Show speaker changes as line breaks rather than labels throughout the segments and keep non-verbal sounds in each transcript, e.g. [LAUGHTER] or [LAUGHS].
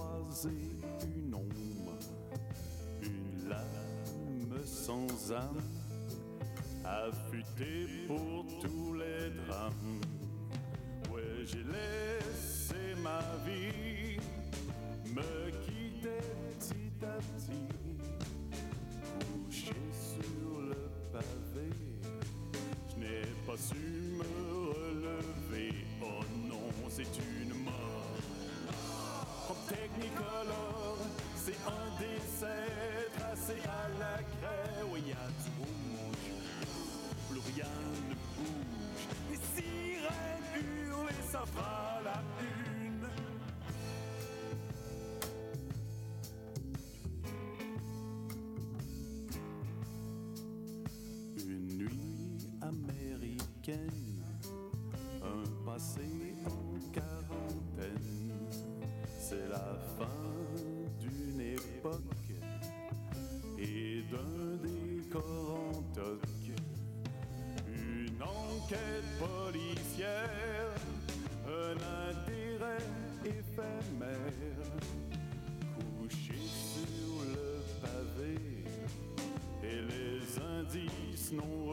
croisé une ombre, une lame sans âme, affûtée pour tous les drames. Ouais, j'ai laissé snow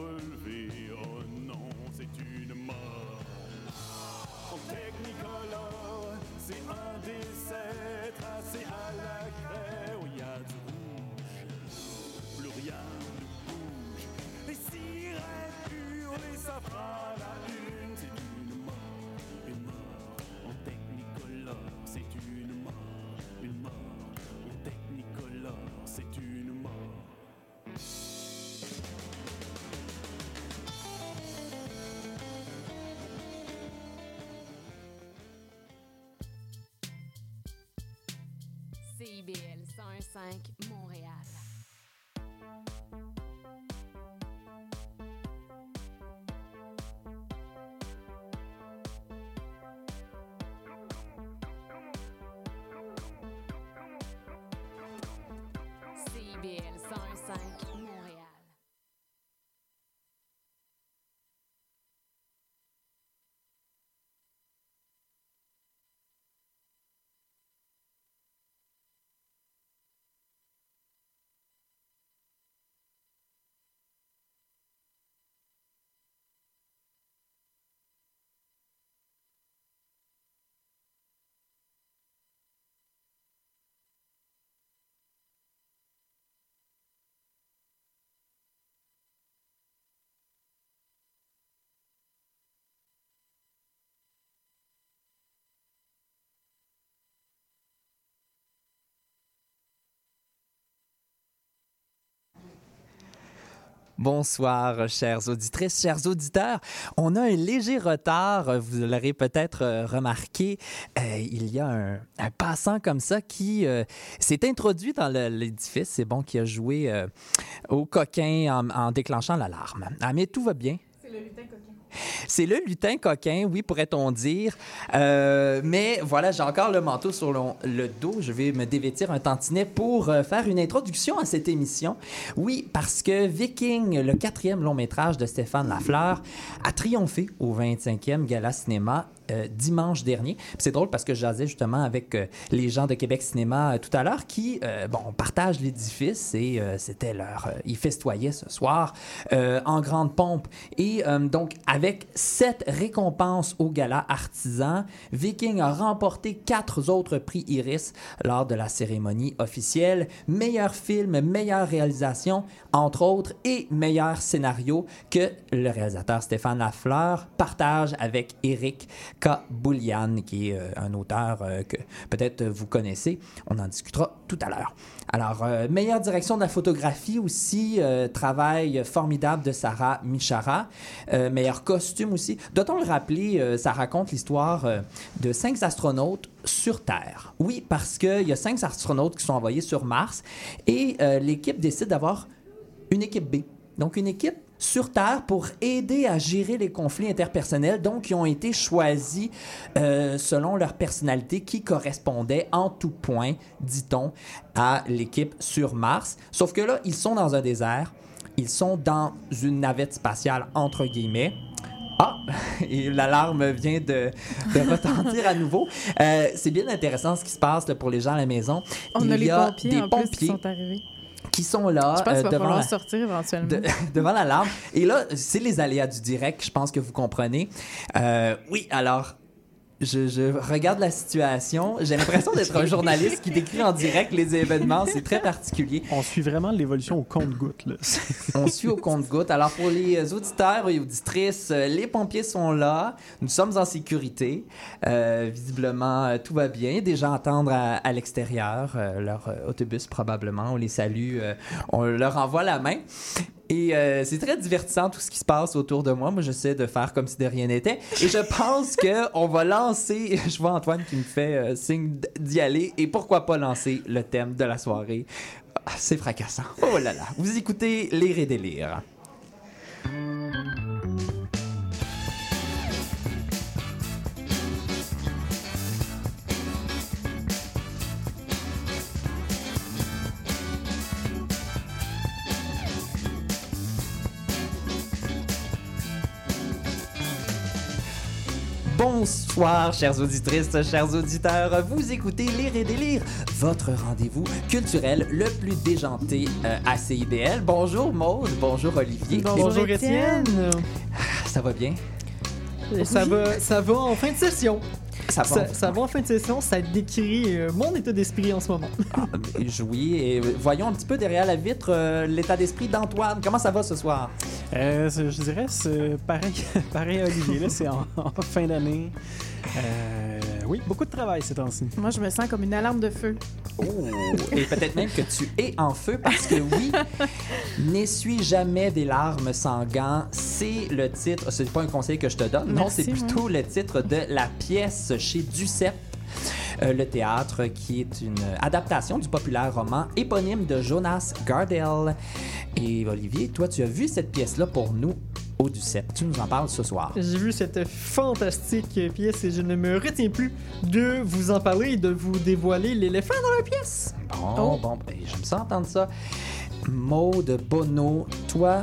CIBL 101.5 Montréal. CIBL 101.5 Montréal.
Bonsoir, chères auditrices, chers auditeurs. On a un léger retard, vous l'aurez peut-être euh, remarqué. Euh, il y a un, passant comme ça qui euh, s'est introduit dans l'édifice. C'est bon qui a joué au coquin en, en déclenchant l'alarme. Ah, mais tout va bien.
C'est le lutin coquin.
C'est le lutin coquin, oui, pourrait-on dire. Euh, mais voilà, j'ai encore le manteau sur le, dos. Je vais me dévêtir un tantinet pour euh, faire une introduction à cette émission. Oui, parce que Viking, le quatrième long métrage de Stéphane Lafleur, a triomphé au 25e Gala Cinéma euh, dimanche dernier. C'est drôle parce que je jasais justement avec euh, les gens de Québec Cinéma euh, tout à l'heure qui, bon, partagent l'édifice et c'était leur... ils festoyaient ce soir en grande pompe. Et donc, avec sept récompenses au gala artisan, Viking a remporté quatre autres prix Iris lors de la cérémonie officielle. Meilleur film, meilleure réalisation, entre autres, et meilleur scénario que le réalisateur Stéphane Lafleur partage avec Eric K. Boulian, qui est euh, un auteur euh, que peut-être vous connaissez. On en discutera tout à l'heure. Alors, euh, meilleure direction de la photographie aussi, travail formidable de Sarah Michara. Meilleur costume aussi. Doit-on le rappeler, ça raconte l'histoire de cinq astronautes sur Terre? Oui, parce qu'il y a cinq astronautes qui sont envoyés sur Mars et l'équipe décide d'avoir une équipe B. Donc, une équipe sur Terre pour aider à gérer les conflits interpersonnels, donc ils ont été choisis euh, selon leur personnalité qui correspondait en tout point, dit-on, à l'équipe sur Mars. Sauf que là, ils sont dans un désert, ils sont dans une navette spatiale, entre guillemets. Ah, [LAUGHS] Et l'alarme vient de, de retentir à nouveau. Euh, c'est bien intéressant ce qui se passe là, pour les gens à la maison.
On
Il
a
y
les
a
pompiers
des
en plus qui
pompiers
sont arrivés.
Qui sont là
Je pense
euh, devant, la,
sortir éventuellement.
de- [LAUGHS] devant l'alarme. Et là, c'est les aléas du direct, je pense que vous comprenez. Euh, oui, alors, je, je regarde la situation. J'ai l'impression d'être un [LAUGHS] journaliste qui décrit en direct les événements. C'est très particulier.
On suit vraiment l'évolution au compte-goutte.
On suit au compte-goutte. Alors, pour les auditeurs et auditrices, euh, les pompiers sont là. Nous sommes en sécurité. Euh, visiblement, euh, tout va bien. Des gens attendent à, à l'extérieur. euh, leur euh, autobus, probablement. On les salue. on leur envoie la main. Et euh, c'est très divertissant tout ce qui se passe autour de moi. Moi, j'essaie de faire comme si de rien n'était. Et je pense que on va lancer. [LAUGHS] Je vois Antoine qui me fait euh, signe d'y aller. Et pourquoi pas lancer le thème de la soirée? Ah, C'est fracassant. Oh là là. Vous écoutez Lire et délire. Bonsoir, chères auditrices, chers auditeurs. Vous écoutez Lire et délire, votre rendez-vous culturel le plus déjanté euh, à CIBL. Bonjour Maude, bonjour Olivier.
Bonjour, Étienne.
Étienne.
Ça va bien?
Ça va, ça va en fin de session.
Ça va?
Ça, ça va en fin de session. Ça décrit euh, mon état d'esprit en ce moment. [LAUGHS]
Ah, oui, et voyons un petit peu derrière la vitre euh, l'état d'esprit d'Antoine. Comment ça va ce soir?
Euh, je dirais, c'est pareil, [LAUGHS] pareil à Olivier. Là, c'est en, en fin d'année. Euh, oui, beaucoup de travail ces temps-ci.
Moi, je me sens comme une alarme de feu.
Oh! Et peut-être même que tu es en feu parce que oui, [LAUGHS] N'essuie jamais des larmes sans gants, c'est le titre, c'est pas un conseil que je te donne, non, c'est plutôt le titre de la pièce chez Duceppe. euh, le théâtre, qui est une adaptation du populaire roman éponyme de Jonas Gardel. Et Olivier, toi, tu as vu cette pièce-là pour nous au Duceppe. Tu nous en parles ce soir.
J'ai vu cette fantastique pièce et je ne me retiens plus de vous en parler et de vous dévoiler l'éléphant dans la pièce.
Bon,
Oh.
bon, ben, j'aime ça entendre ça. Maude Bono, toi,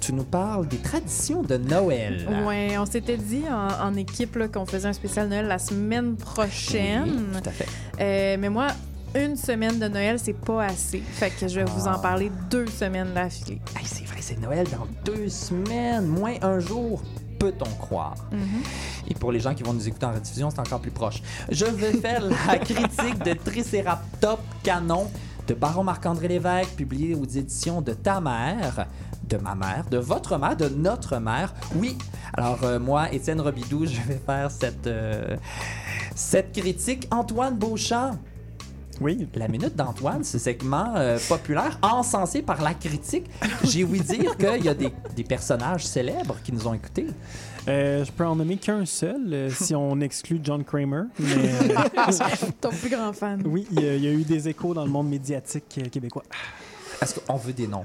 tu nous parles des traditions de Noël.
Ouais, on s'était dit en, en équipe qu'on faisait un spécial Noël la semaine prochaine.
Oui, tout à fait.
Euh, mais moi, une semaine de Noël, c'est pas assez. Fait que je vais vous en
Ah.
parler deux semaines d'affilée.
Hey, c'est vrai, c'est Noël dans deux semaines, moins un jour. Peut-on croire?
Mhm.
Et pour les gens qui vont nous écouter en rediffusion, c'est encore plus proche. Je vais faire la [LAUGHS] critique de Triceratops Canon de Baron Marc-André Lévesque, publié aux éditions de Ta mère, de ma mère, de votre mère, de notre mère. Oui, alors euh, moi, Étienne Robidoux, je vais faire cette, euh, cette critique. Antoine Beauchamp,
Oui,
la minute d'Antoine, ce segment euh, populaire encensé par la critique. J'ai ouï dire qu'il y a des, des personnages célèbres qui nous ont écoutés.
euh, je peux en nommer qu'un seul euh, si on exclut John Kramer. Mais euh, [LAUGHS]
Ton plus grand fan.
oui, il y, a, il y a eu des échos dans le monde médiatique québécois.
Est-ce qu'on veut des noms?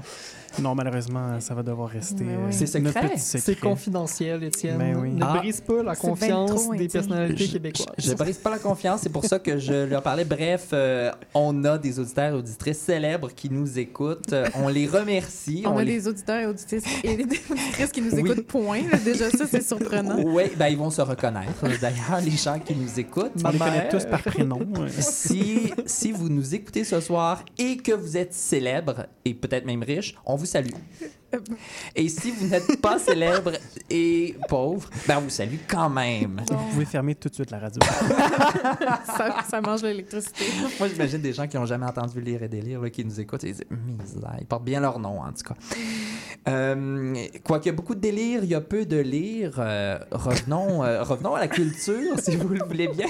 Non, malheureusement, ça va devoir rester. Euh,
oui.
C'est secret.
C'est confidentiel, Étienne.
Ben oui.
Ne
Ah.
brise pas la confiance des personnalités
Je-
québécoises.
Je ne brise pas la confiance, c'est pour ça que je leur parlais. Bref, euh, on a des auditeurs et auditrices célèbres qui nous écoutent. Euh, On les remercie.
On, a
les...
des auditeurs et auditrices et des [LAUGHS] auditrices qui nous
Oui.
écoutent, point. Déjà, ça, c'est surprenant. [LAUGHS]
Oui, ben, ils vont se reconnaître. D'ailleurs, les gens qui nous écoutent.
On les
Ma
connaît
mère.
tous par prénom. [LAUGHS]
si, si vous nous écoutez ce soir et que vous êtes célèbre et peut-être même riche, on vous salue. Et si vous n'êtes pas célèbre et pauvre, ben on vous salue quand même.
Bon,
Vous pouvez fermer tout de suite la radio. [LAUGHS]
ça, ça mange l'électricité.
Moi, j'imagine des gens qui n'ont jamais entendu lire et délire, là, qui nous écoutent et ils disent Misère, ils portent bien leur nom, en tout cas. Euh, Quoiqu'il y a beaucoup de délire, il y a peu de lire. euh, revenons, euh, revenons à la culture, si vous le voulez bien.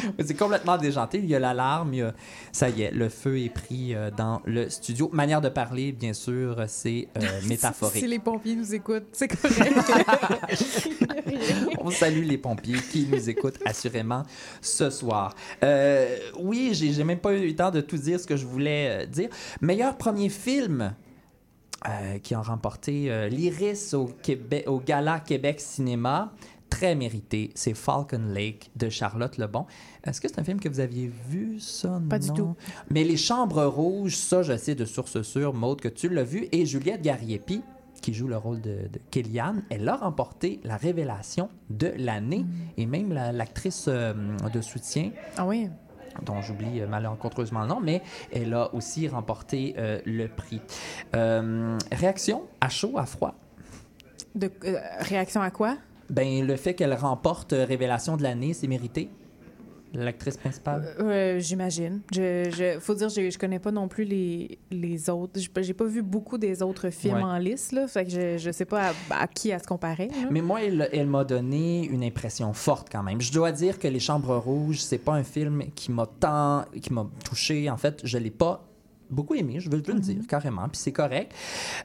[LAUGHS] C'est complètement déjanté. Il y a l'alarme, a- ça y est, le feu est pris euh, dans le studio. Manière de parler, bien sûr, c'est euh, [LAUGHS] métaphorique.
Si les pompiers nous écoutent, c'est correct. [LAUGHS]
On salue les pompiers qui nous écoutent assurément ce soir. Euh, oui, j'ai même pas eu le temps de tout dire ce que je voulais euh, dire. Meilleur premier film qui a remporté l'Iris au, Québec, au Gala Québec Cinéma. Très mérité, c'est Falcon Lake de Charlotte Lebon. Est-ce que c'est un film que vous aviez vu, ça?
Pas du tout.
Mais Les Chambres Rouges, ça, je sais de source sûre, Maude, que tu l'as vu, et Juliette Gariepi. qui joue le rôle de, de Kellyanne, elle a remporté la révélation de l'année et même la- l'actrice euh, de soutien
Ah oui.
dont j'oublie euh, malencontreusement le nom, mais elle a aussi remporté euh, le prix. Réaction à chaud, à froid?
De, réaction à quoi?
Ben, le fait qu'elle remporte euh, Révélation de l'année, c'est mérité? L'actrice principale?
Euh, J'imagine. Je, je, faut dire, je, je connais pas non plus les, les autres. J'ai pas- J'ai pas vu beaucoup des autres films
Ouais.
en liste, là. Fait que je, je sais pas à, à qui à se comparer. là.
Mais moi, elle, elle m'a donné une impression forte quand même. Je dois dire que Les Chambres Rouges, c'est pas un film qui m'a tant, qui m'a touché. En fait, je l'ai pas beaucoup aimé, je veux, le dire carrément, puis c'est correct.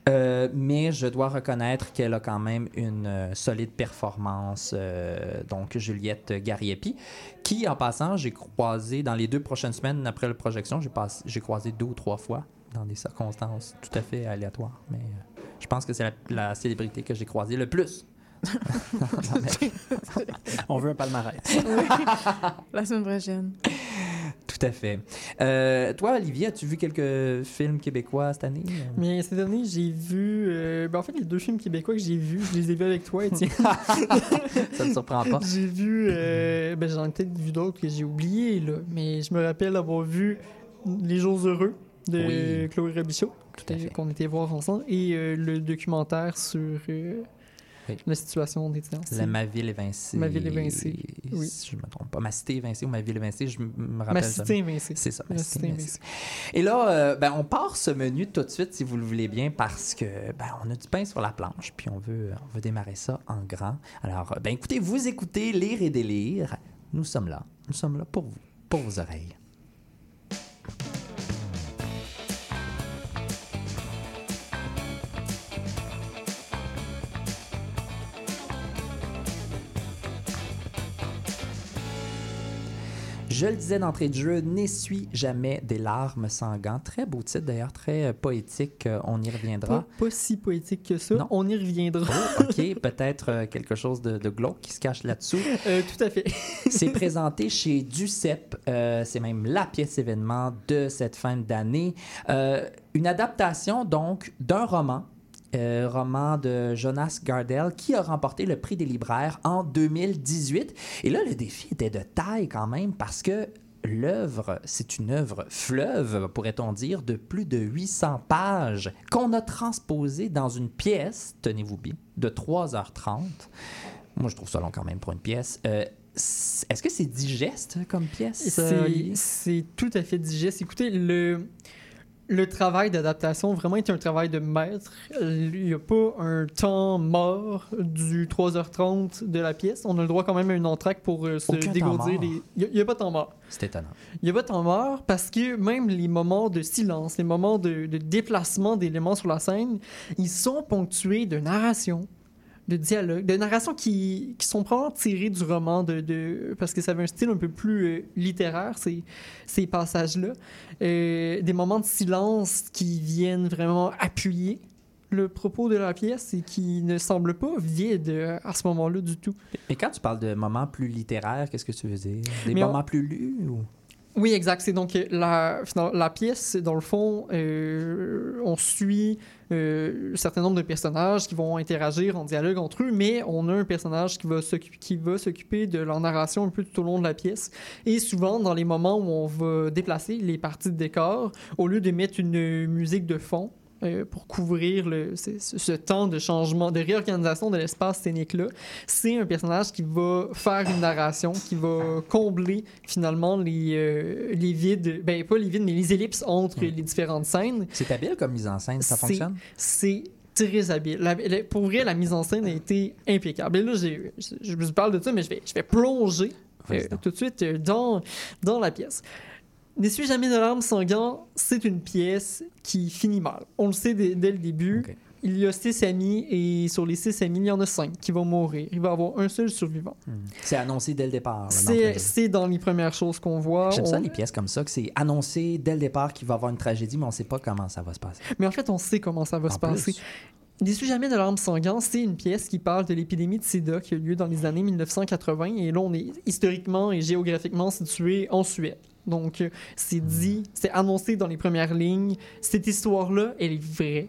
Euh, mais je dois reconnaître qu'elle a quand même une euh, solide performance. euh, donc Juliette Gariepi, qui en passant, j'ai croisé dans les deux prochaines semaines après la projection, j'ai passé- j'ai croisé deux ou trois fois dans des circonstances tout à fait aléatoires. Mais euh, je pense que c'est la, la célébrité que j'ai croisée le plus. [LAUGHS] [LAUGHS]
On veut un palmarès.
La semaine prochaine. [LAUGHS]
Tout à fait. Euh, toi, Olivier, as-tu vu quelques films québécois cette année?
Mais cette année, j'ai vu. euh, ben, en fait, les deux films québécois que j'ai vus, je les ai vus avec toi, Étienne. [LAUGHS]
Ça ne surprend pas.
j'ai vu. euh, ben, j'en ai peut-être vu d'autres que j'ai oubliés, là. Mais je me rappelle avoir vu Les Jours Heureux de
Oui.
Chloé
fait.
qu'on était voir ensemble, et le documentaire sur
Oui.
la situation des étudiants.
La Ma ville évincée.
Ma ville évincée, oui.
Si je me trompe pas. Ma cité évincée ou Ma ville évincée, je me rappelle
Ma cité évincée.
C'est ça, Ma
Ma
cité évincée. Et là, euh, ben, on part ce menu tout de suite, si vous le voulez bien, parce que ben, on a du pain sur la planche, puis on veut, on veut démarrer ça en grand. Alors, euh, ben, écoutez, vous écoutez Lire et délire. Nous sommes là. Nous sommes là pour vous, pour vos oreilles. Je le disais d'entrée de jeu, n'essuie jamais des larmes sanguantes. Très beau titre d'ailleurs, très euh, poétique. euh, on y reviendra.
pas si poétique que ça.
Non.
On y reviendra.
Oh, ok, [LAUGHS] peut-être euh, quelque chose de, de glauque qui se cache là-dessous.
Euh, tout à fait. [LAUGHS]
C'est [LAUGHS] présenté chez Ducep. euh, c'est même la pièce événement de cette fin d'année. Euh, une adaptation donc d'un roman. Euh, roman de Jonas Gardel qui a remporté le prix des libraires en 2018. Et là, le défi était de taille quand même parce que l'œuvre, c'est une œuvre fleuve, pourrait-on dire, de plus de 800 pages qu'on a transposée dans une pièce, tenez-vous bien, de 3h30. Moi, je trouve ça long quand même pour une pièce. Euh, Est-ce que c'est digeste comme pièce?
c'est tout à fait digeste. Écoutez, le, le travail d'adaptation vraiment est un travail de maître. Il n'y a pas un temps mort du 3h30 de la pièce. On a le droit quand même à une entraque pour euh, se
Aucun temps
dégourdir.
mort.
les- Il n'y a, pas de temps mort.
C'est étonnant.
Il n'y a pas de temps mort parce que même les moments de silence, les moments de, de déplacement d'éléments sur la scène, ils sont ponctués de narration, de dialogue, de narration qui, qui sont probablement tirés du roman, de, de- parce que ça avait un style un peu plus euh, littéraire, ces, ces passages-là. Euh, des moments de silence qui viennent vraiment appuyer le propos de la pièce et qui ne semblent pas vides euh, à ce moment-là du tout.
Mais quand tu parles de moments plus littéraires, qu'est-ce que tu veux dire? Des
Mais on-
moments plus lus? Ou...
Oui, exact. C'est donc euh, la, la pièce, dans le fond, euh, on suit euh, un certain nombre de personnages qui vont interagir en dialogue entre eux, mais on a un personnage qui va s'occuper, de leur narration un peu tout au long de la pièce. Et souvent, dans les moments où on va déplacer les parties de décor, au lieu de mettre une musique de fond, euh, pour couvrir le, ce, temps de changement, de réorganisation de l'espace scénique-là. C'est un personnage qui va faire une narration, qui va combler finalement les, euh, les vides, ben pas les vides, mais les ellipses entre
Mm.
les différentes scènes.
C'est habile comme mise en scène, ça fonctionne?
C'est très habile. La- la- pour vrai, la mise en scène a été impeccable. Et là, je, je vous parle de ça, mais je vais, je vais plonger euh, tout de suite dans, dans la pièce. N'essuie jamais de larmes sanguantes, c'est une pièce qui finit mal. On le sait dès, dès le début. Il y a six amis et sur les six amis, il y en a cinq qui vont mourir. Il va y avoir un seul survivant.
Hmm. C'est annoncé dès le départ. là,
C'est dans les premières choses qu'on voit.
J'aime ça, les pièces comme ça, que c'est annoncé dès le départ qu'il va y avoir une tragédie, mais on ne sait pas comment ça va se passer.
Mais en fait, on sait comment ça va
En
se passer. N'essuie jamais de larmes sanguantes, c'est une pièce qui parle de l'épidémie de sida qui a eu lieu dans les années 1980. Et là, on est historiquement et géographiquement situé en Suède. Donc, euh, c'est dit, c'est annoncé dans les premières lignes. Cette histoire-là, elle est vraie.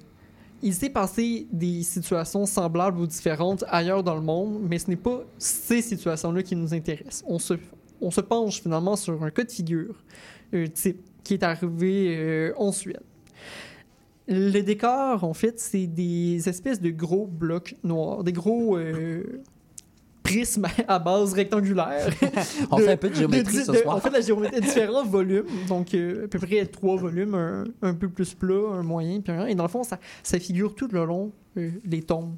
il s'est passé des situations semblables ou différentes ailleurs dans le monde, mais ce n'est pas ces situations-là qui nous intéressent. On se, on se penche finalement sur un cas de figure euh, type qui est arrivé euh, en Suède. Le décor, en fait, c'est des espèces de gros blocs noirs, des gros euh, prismes à base rectangulaire. [LAUGHS]
On
de-
fait un peu de géométrie
de-
ce
de-
soir.
On fait de la géométrie différents volumes, donc euh, à peu près trois volumes, un, un peu plus plat, un moyen, puis un. Et dans le fond, ça, ça figure tout le long euh, les tombes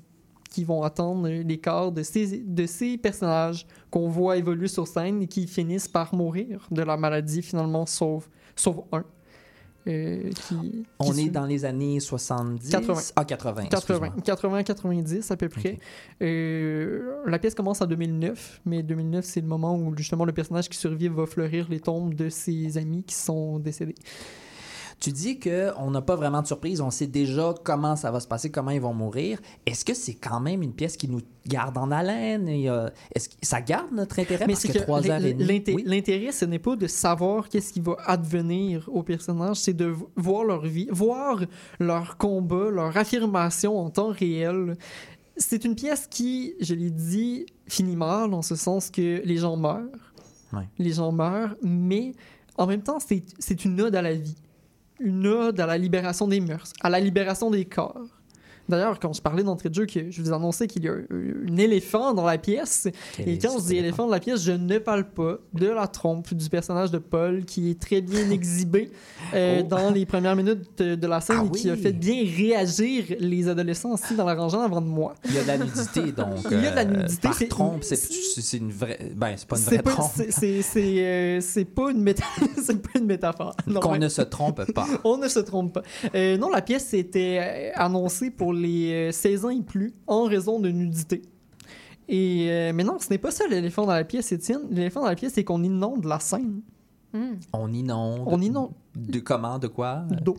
qui vont attendre euh, les corps de ces, de ces personnages qu'on voit évoluer sur scène et qui finissent par mourir de la maladie finalement, sauf, sauf un. Euh, qui,
On
qui
est dans les années 70.
80.
Ah, 80.
80,
excuse-moi.
80, 90 à peu près.
Ok.
Euh, la pièce commence en 2009, mais 2009 c'est le moment où justement le personnage qui survit va fleurir les tombes de ses amis qui sont décédés.
Tu dis qu'on n'a pas vraiment de surprise, on sait déjà comment ça va se passer, comment ils vont mourir. Est-ce que c'est quand même une pièce qui nous garde en haleine? Et, euh, est-ce que ça garde notre intérêt?
Mais
parce que
que
trois heures et
l'in-
demie.
l'inté-
Oui.
l'intérêt, ce n'est pas de savoir qu'est-ce qui va advenir aux personnages, c'est de voir leur vie, voir leur combat, leur affirmation en temps réel. C'est une pièce qui, je l'ai dit, finit mal, en ce sens que les gens meurent.
Ouais.
Les gens meurent, mais en même temps, c'est une ode à la vie. Une ode à la libération des mœurs, à la libération des corps. D'ailleurs, quand je parlais d'entrée de jeu, que je vous annonçais qu'il y a un, un éléphant dans la pièce,
Quel
et quand je dis éléphant de la pièce, je ne parle pas de la trompe du personnage de Paul qui est très bien [LAUGHS] exhibé euh,
Oh.
dans les premières minutes de, de la scène
Ah
et qui a fait bien réagir les adolescents aussi dans la rangée avant de moi.
Il y a de la nudité, [LAUGHS] donc.
Il y a de la
euh,
nudité,
par
c'est-
trompe, c'est une vraie. Ben, c'est pas une vraie
pas,
trompe.
c'est, euh, pas une méta- [LAUGHS] c'est pas une métaphore.
Qu'on ne se trompe pas.
On ne se trompe pas. Euh, non, la pièce était euh, annoncée pour les euh, 16 ans et plus en raison de nudité. Et, euh, mais non, ce n'est pas ça l'éléphant dans la pièce, Étienne. L'éléphant dans la pièce, c'est qu'on inonde la scène.
Hmm.
On inonde.
On inonde
De comment, de quoi?
D'eau.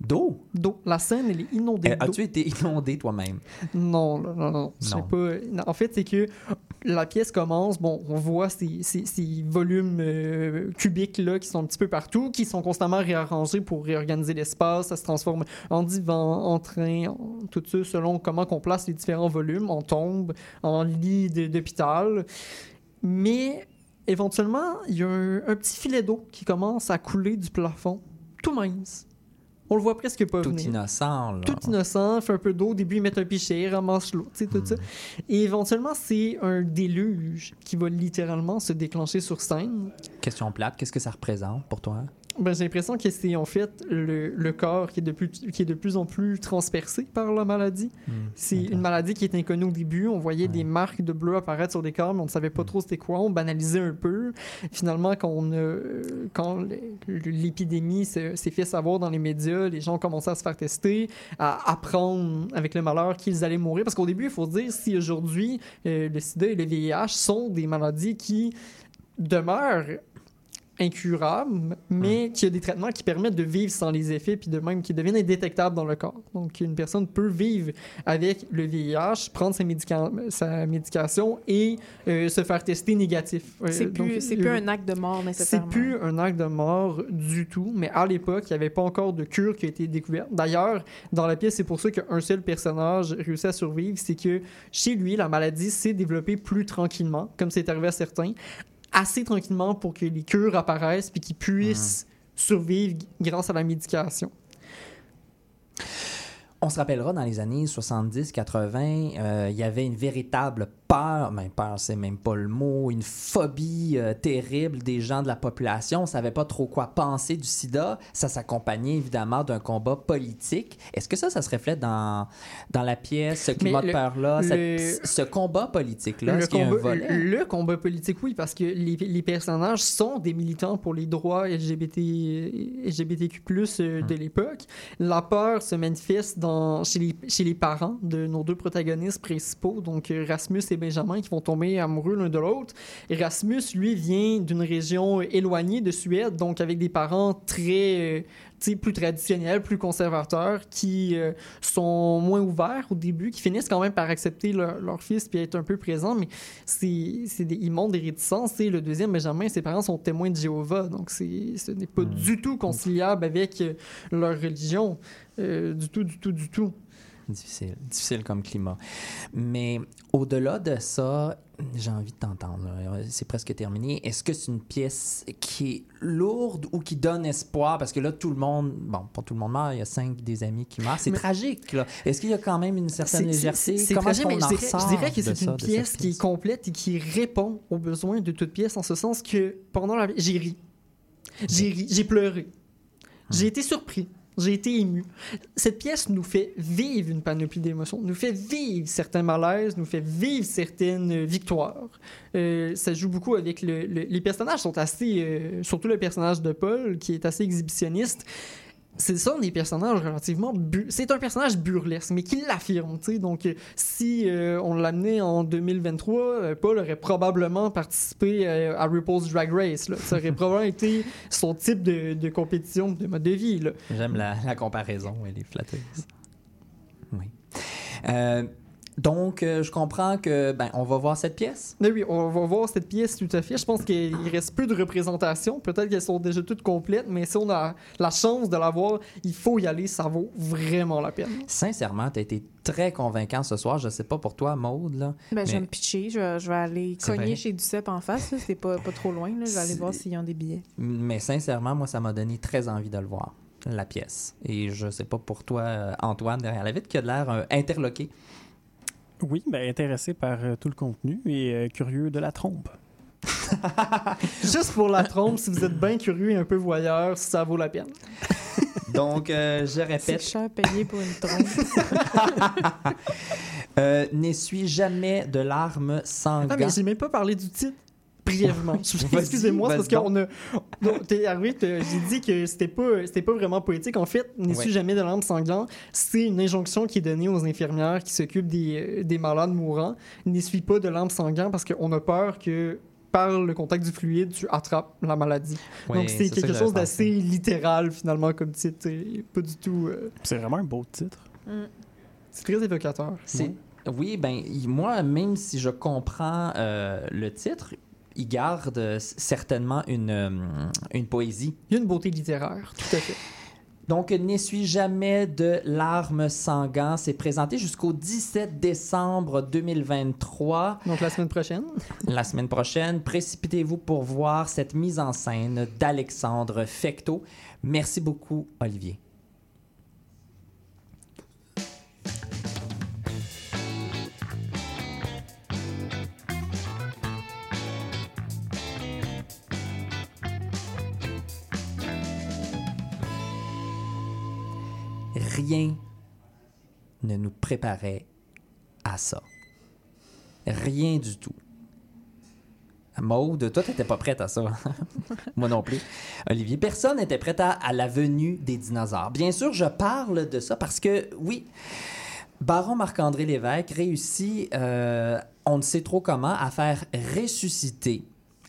D'eau?
D'eau. La scène, elle est inondée d'eau.
As-tu été [LAUGHS] inondé toi-même?
Non, non, non, non. Pas... non, En fait, c'est que la pièce commence, bon, on voit ces, volumes euh, cubiques là qui sont un petit peu partout, qui sont constamment réarrangés pour réorganiser l'espace. Ça se transforme en divan, en train, en tout ça, selon comment qu'on place les différents volumes, en tombe, en lit d'hôpital. Mais éventuellement, il y a un, un petit filet d'eau qui commence à couler du plafond, tout mince. On le voit presque pas
Tout
venir
innocent, là.
tout innocent, fait un peu d'eau, au début ils mettent un pichet, ramassent l'eau, tu sais, tout ça. Et éventuellement, c'est un déluge qui va littéralement se déclencher sur scène.
Question plate, qu'est-ce que ça représente pour toi?
Ben, j'ai l'impression que c'est en fait le, le corps qui est, de plus, qui est de plus en plus transpercé par la maladie. C'est
ok.
une maladie qui est inconnue au début. On voyait des marques de bleu apparaître sur des corps, mais on ne savait pas trop c'était quoi. On banalisait un peu. Finalement, quand, on l'épidémie se- s'est fait savoir dans les médias, les gens ont commencé à se faire tester, à apprendre avec le malheur qu'ils allaient mourir. Parce qu'au début, il faut dire, si aujourd'hui, euh, le sida et le VIH sont des maladies qui demeurent incurables, mais qu'il y a des traitements qui permettent de vivre sans les effets, puis de même qui deviennent indétectables dans le corps. Donc, une personne peut vivre avec le VIH, prendre sa, médica- sa médication et euh, se faire tester négatif. Euh,
C'est plus, c'est
euh,
plus un acte de mort
c'est
nécessairement.
plus un acte de mort du tout, mais à l'époque, il n'y avait pas encore de cure qui a été découverte. D'ailleurs, dans la pièce, c'est pour ça qu'un seul personnage réussit à survivre, c'est que chez lui, la maladie s'est développée plus tranquillement, comme c'est arrivé à certains, assez tranquillement pour que les cures apparaissent puis qu'ils puissent survivre g- grâce à la médication.
On se rappellera dans les années 70-80, euh, il y avait une véritable peur, mais peur c'est même pas le mot, une phobie euh, terrible des gens de la population. On savait pas trop quoi penser du sida. Ça s'accompagnait évidemment d'un combat politique. Est-ce que ça, ça se reflète dans, dans la pièce, ce climat
le-
de peur-là,
le-
ce combat politique-là?
le, combat, le combat politique, oui, parce que les, les personnages sont des militants pour les droits LGBT, LGBTQ+, euh,
Hmm.
de l'époque. La peur se manifeste dans, chez, les, chez les parents de nos deux protagonistes principaux, donc euh, Rasmus et Benjamin, qui vont tomber amoureux l'un de l'autre. Et Rasmus, lui, vient d'une région éloignée de Suède, donc avec des parents très... euh, plus traditionnels, plus conservateurs, qui euh, sont moins ouverts au début, qui finissent quand même par accepter leur, leur fils puis être un peu présents, mais c'est, c'est des, ils montrent des réticences. Sais, le deuxième, Benjamin, ses parents sont témoins de Jéhovah, donc c'est, ce n'est pas
Mm.
du tout conciliable avec euh, leur religion. Euh, du tout, du tout, du tout.
Difficile. Difficile comme climat. Mais au-delà de ça, j'ai envie de t'entendre. là. C'est presque terminé. Est-ce que c'est une pièce qui est lourde ou qui donne espoir? Parce que là, tout le monde, bon, pas tout le monde meurt, il y a cinq des amis qui meurent. C'est
Mais-
tragique, là. Est-ce qu'il y a quand même une certaine légèreté?
C'est tragique, mais je dirais, je dirais que c'est une pièce qui est complète et qui répond aux besoins de toute pièce en ce sens que pendant la j'ai ri. J'ai ri, j'ai pleuré. J'ai été surpris. J'ai été ému. Cette pièce nous fait vivre une panoplie d'émotions, nous fait vivre certains malaises, nous fait vivre certaines victoires. Euh, ça joue beaucoup avec le, le- les personnages sont assez, euh, surtout le personnage de Paul qui est assez exhibitionniste. C'est ça, des personnages relativement. C'est un personnage burlesque, mais qui l'affirme, tu sais. Donc, euh, si euh, on l'amenait en 2023, euh, Paul aurait probablement participé euh, à RuPaul's Drag Race. Ça aurait [LAUGHS] probablement été son type de, compétition, de mode de vie.
J'aime la, comparaison, elle est flatteuse. Oui. Donc, euh, je comprends que, ben, on va voir cette pièce.
Mais oui, on va voir cette pièce tout à fait. Je pense qu'il reste peu de représentations. Peut-être qu'elles sont déjà toutes complètes, mais si on a la chance de la voir, il faut y aller. Ça vaut vraiment la peine.
Sincèrement, tu as été très convaincant ce soir. Je sais pas pour toi, Maude, là.
Ben, je vais me pitcher. Je vais, je vais aller
C'est
cogner
vrai.
chez Ducep en face. C'est pas, pas trop loin. là. Je vais aller voir s'ils ont des billets.
Mais sincèrement, moi, ça m'a donné très envie de le voir, la pièce. Et je sais pas pour toi, euh, Antoine, derrière la vitre, qui a de l'air euh, interloqué.
Oui, ben, intéressé par euh, tout le contenu et euh, curieux de la trompe. [LAUGHS]
Juste pour la trompe, si vous êtes bien curieux et un peu voyeur, ça vaut la peine. [LAUGHS]
Donc, euh, je
C'est
répète,
cher payé pour une trompe. [LAUGHS]
euh, n'essuie jamais de larmes sans
Ah, mais j'ai même pas parlé du titre. Brièvement. [LAUGHS] Excusez-moi, c'est parce qu'on a. T'es arrivé, t'as- j'ai dit que c'était pas, c'était pas vraiment poétique. En fait, n'essuie
Ouais.
jamais de larmes sanglantes? C'est une injonction qui est donnée aux infirmières qui s'occupent des, euh, des malades mourants. N'essuie pas de larmes sanglantes parce qu'on a peur que par le contact du fluide, tu attrapes la maladie.
Oui,
Donc c'est quelque chose d'assez
pensé.
littéral finalement comme titre. Pas du tout. euh,
C'est vraiment un beau titre.
c'est très évocateur.
C'est- Oui, ben moi, même si je comprends euh, le titre, il garde euh, certainement une, euh, une poésie.
Il y a une beauté littéraire, tout à fait.
Donc, N'essuie jamais de larmes sans gants. C'est présenté jusqu'au 17 décembre 2023.
Donc la semaine prochaine.
La semaine prochaine, précipitez-vous pour voir cette mise en scène d'Alexandre Fecto. Merci beaucoup, Olivier. Rien ne nous préparait à ça. Rien du tout. Maude, toi, t'étais pas prête à ça. [LAUGHS] Moi non plus. Olivier, personne n'était prêt à, à la venue des dinosaures. Bien sûr, je parle de ça parce que, oui, Baron Marc-André Lévesque réussit, euh, on ne sait trop comment, à faire ressusciter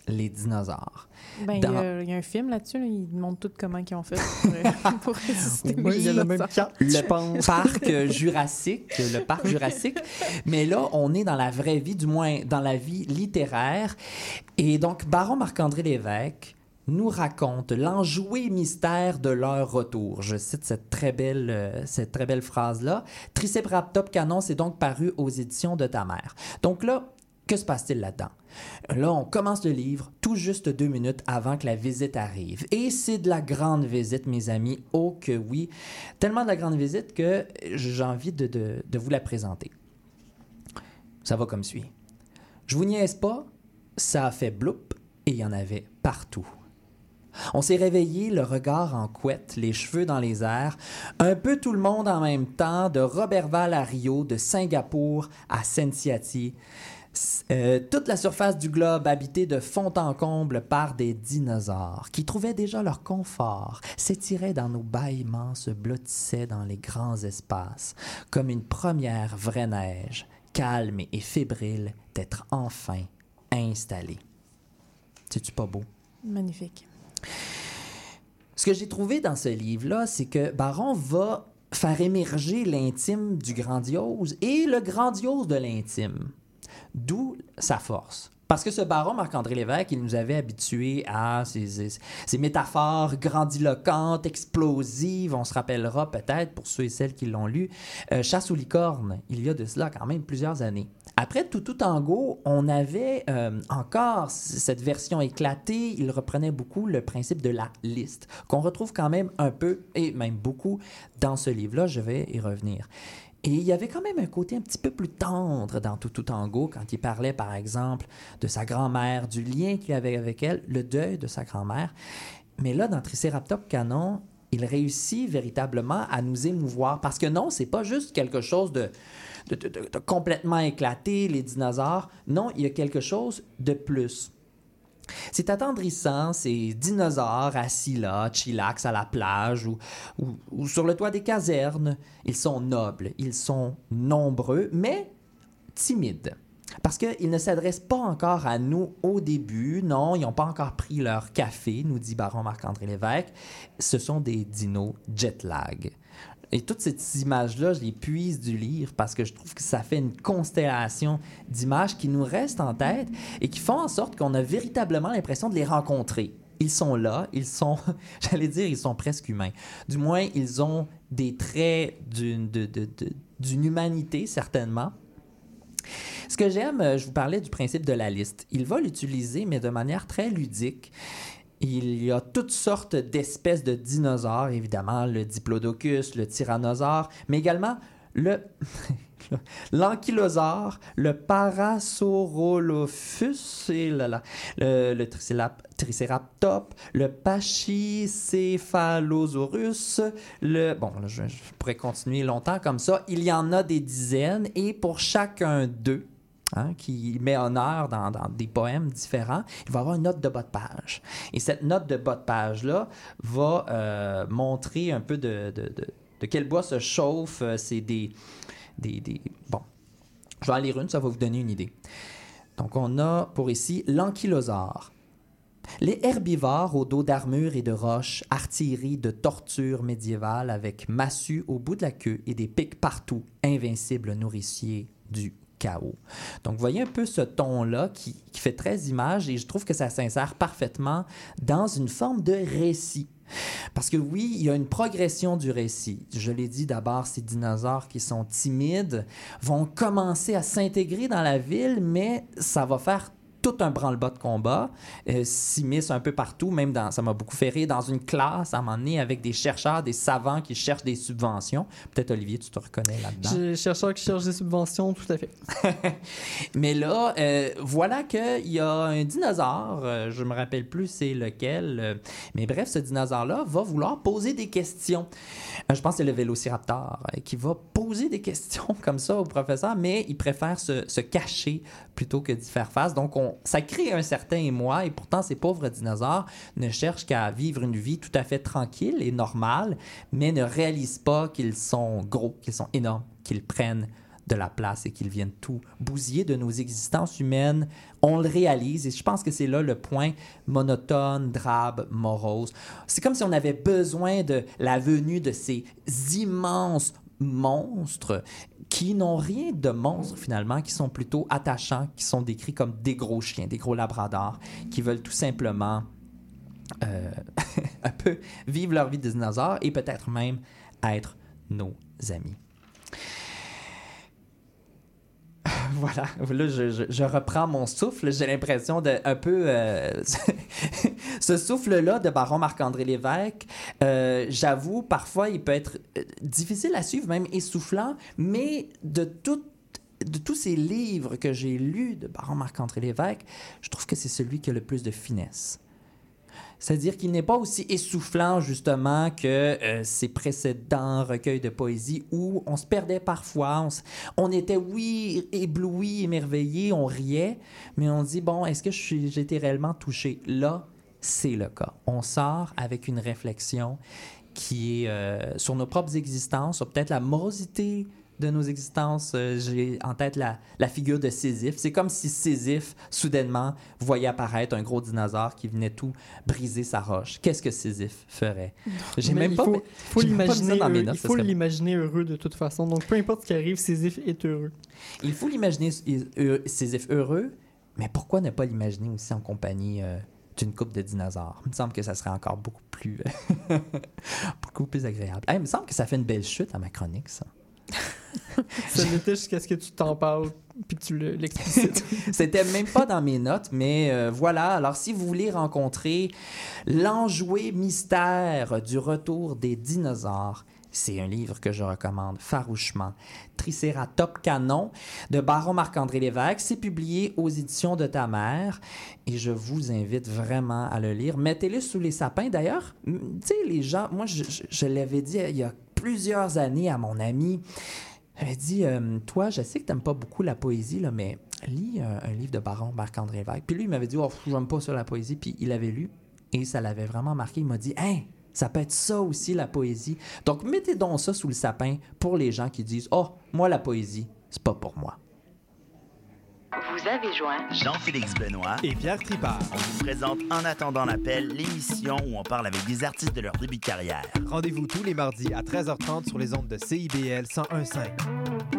les dinosaures.
Ben, il y
Dans-
a- il y, a un film là-dessus. là. Ils montrent tout comment ils ont fait pour, euh, [LAUGHS] pour résister.
Oui,
il y a même
le
pense.
parc euh, jurassique, le parc jurassique. Mais là, on est dans la vraie vie, du moins dans la vie littéraire. Et donc, Baron Marc-André Lévesque nous raconte l'enjoué mystère de leur retour. Je cite cette très belle, euh, cette très belle phrase-là. Triceratops Canon c'est donc paru aux éditions de ta mère. Donc là, que se passe-t-il là-dedans? Là, on commence le livre tout juste deux minutes avant que la visite arrive. Et c'est de la grande visite, mes amis. Oh que oui. Tellement de la grande visite que j'ai envie de, vous la présenter. Ça va comme suit. Je vous niaise pas, ça a fait bloup et il y en avait partout. On s'est réveillé, le regard en couette, les cheveux dans les airs, un peu tout le monde en même temps, de Robertval à Rio, de Singapour à Cincinnati. Euh, toute la surface du globe habitée de fond en comble par des dinosaures qui trouvaient déjà leur confort, s'étiraient dans nos bâillements, se blottissaient dans les grands espaces, comme une première vraie neige, calme et fébrile d'être enfin installée. C'est-tu pas beau?
Magnifique.
Ce que j'ai trouvé dans ce livre-là, c'est que Baron va faire émerger l'intime du grandiose et le grandiose de l'intime. D'où sa force. Parce que ce baron Marc-André Lévesque, il nous avait habitués à ces, métaphores grandiloquentes, explosives. On se rappellera peut-être, pour ceux et celles qui l'ont lu, euh, Chasse aux licornes, il y a de cela quand même plusieurs années. Après Toutou Tango, on avait euh, encore cette version éclatée. Il reprenait beaucoup le principe de la liste, qu'on retrouve quand même un peu, et même beaucoup, dans ce livre-là. Je vais y revenir. Et il y avait quand même un côté un petit peu plus tendre dans Toutou Tango quand il parlait, par exemple, de sa grand-mère, du lien qu'il avait avec elle, le deuil de sa grand-mère. Mais là, dans Triceratops Canon, il réussit véritablement à nous émouvoir parce que non, c'est pas juste quelque chose de, de- de- de- de complètement éclaté, les dinosaures. Non, il y a quelque chose de plus. C'est attendrissant, ces dinosaures assis là, chillax à la plage ou, sur le toit des casernes. Ils sont nobles, ils sont nombreux, mais timides. Parce qu'ils ne s'adressent pas encore à nous au début. Non, ils n'ont pas encore pris leur café, nous dit Baron Marc-André Lévesque. Ce sont des dinos jet lag. Et toutes ces images-là, je les puise du livre parce que je trouve que ça fait une constellation d'images qui nous restent en tête et qui font en sorte qu'on a véritablement l'impression de les rencontrer. Ils sont là, ils sont, [LAUGHS] j'allais dire, ils sont presque humains. Du moins, ils ont des traits d'une humanité, certainement. Ce que j'aime, euh, je vous parlais du principe de la liste. Il va l'utiliser, mais de manière très ludique. Il y a toutes sortes d'espèces de dinosaures, évidemment, le diplodocus, le tyrannosaure, mais également le [LAUGHS] l'ankylosaure, le parasaurolophus, le, le le pachycéphalosaurus, le... Bon, je pourrais continuer longtemps comme ça. Il y en a des dizaines, et pour chacun d'eux, hein, qui met honneur dans, dans des poèmes différents, il va avoir une note de bas de page. Et cette note de bas de page-là va euh, montrer un peu de, de, de- de quel bois se chauffe. euh, C'est des, des, des- Bon, je vais en lire une, ça va vous donner une idée. Donc, on a pour ici l'ankylosaure. Les herbivores au dos d'armure et de roches, artillerie de tortures médiévales avec massue au bout de la queue et des pics partout, invincibles nourriciers du chaos. Donc, voyez un peu ce ton-là qui, qui fait très image et je trouve que ça s'insère parfaitement dans une forme de récit. Parce que oui, il y a une progression du récit. Je l'ai dit d'abord, ces dinosaures qui sont timides vont commencer à s'intégrer dans la ville, mais ça va faire tout un branle-bas de combat, euh, s'immisce un peu partout, même dans, ça m'a beaucoup fait rire, dans une classe à un moment donné avec des chercheurs, des savants qui cherchent des subventions. Peut-être Olivier, tu te reconnais là-dedans.
Chercheurs qui cherchent des subventions, tout à fait. [LAUGHS]
Mais là, euh, voilà qu'il y a un dinosaure, euh, je me rappelle plus c'est lequel, euh, mais bref, ce dinosaure-là va vouloir poser des questions. Euh, je pense que c'est le vélociraptor euh, qui va poser des questions [LAUGHS] comme ça au professeur, mais il préfère se, se cacher plutôt que d'y faire face. Donc, on, ça crée un certain émoi et pourtant, ces pauvres dinosaures ne cherchent qu'à vivre une vie tout à fait tranquille et normale, mais ne réalisent pas qu'ils sont gros, qu'ils sont énormes, qu'ils prennent de la place et qu'ils viennent tout bousiller de nos existences humaines. On le réalise et je pense que c'est là le point monotone, drabe, morose. C'est comme si on avait besoin de la venue de ces immenses monstres qui n'ont rien de monstres finalement, qui sont plutôt attachants, qui sont décrits comme des gros chiens, des gros labradors, qui veulent tout simplement euh, [LAUGHS] un peu vivre leur vie de dinosaure et peut-être même être nos amis. [LAUGHS] Voilà, là, je, reprends mon souffle. J'ai l'impression de un peu. euh, [LAUGHS] ce souffle-là de Baron Marc-André Lévesque, euh, j'avoue, parfois, il peut être euh, difficile à suivre, même essoufflant, mais de De tous ces livres que j'ai lus de Baron Marc-André Lévesque, je trouve que c'est celui qui a le plus de finesse. C'est-à-dire qu'il n'est pas aussi essoufflant, justement, que euh, ses précédents recueils de poésie où on se perdait parfois. On, était, oui, ébloui, émerveillé, on riait, mais on dit, bon, est-ce que j'ai été réellement touché? Là, c'est le cas. On sort avec une réflexion qui est euh, sur nos propres existences, sur peut-être la morosité de nos existences. Euh, J'ai en tête la, la figure de Sisyphe. C'est comme si Sisyphe, soudainement, voyait apparaître un gros dinosaure qui venait tout briser sa roche. Qu'est-ce que Sisyphe ferait? [LAUGHS] J'ai même
il
pas...
faut, faut l'imaginer
dans mes
heureux-
notes,
il faut
serait
l'imaginer heureux de toute façon. Donc peu importe ce qui arrive, Sisyphe est heureux.
Il faut l'imaginer Sisyphe heureux, mais pourquoi ne pas l'imaginer aussi en compagnie euh, d'une coupe de dinosaures? Il me semble que ça serait encore beaucoup plus, [LAUGHS] beaucoup plus agréable. Hey, il me semble que ça fait une belle chute à ma chronique, ça.
Ça l'était jusqu'à ce que tu t'en parles puis tu le- l'explicites. [LAUGHS]
C'était même pas dans mes notes, mais euh, voilà. Alors, si vous voulez rencontrer l'enjoué mystère du retour des dinosaures, c'est un livre que je recommande farouchement. Triceratops Canon de Baron Marc-André Lévesque. C'est publié aux éditions de ta mère et je vous invite vraiment à le lire. Mettez-le sous les sapins. D'ailleurs, tu sais, les gens, moi, je, l'avais dit il y a plusieurs années à mon ami. J'avais dit, euh, toi, je sais que t'aimes pas beaucoup la poésie, là, mais lis euh, un livre de Baron Marc-André Lévesque. Puis lui, il m'avait dit, oh, j'aime pas ça la poésie. Puis il avait lu et ça l'avait vraiment marqué. Il m'a dit, hein, ça peut être ça aussi la poésie. Donc mettez donc ça sous le sapin pour les gens qui disent, oh, moi la poésie, c'est pas pour moi.
Vous avez joint
Jean-Félix Benoît.
Et Pierre Tripart.
On vous présente En attendant l'appel, l'émission où on parle avec des artistes de leur début de carrière.
Rendez-vous tous les mardis à 13h30 sur les ondes de CIBL 101.5.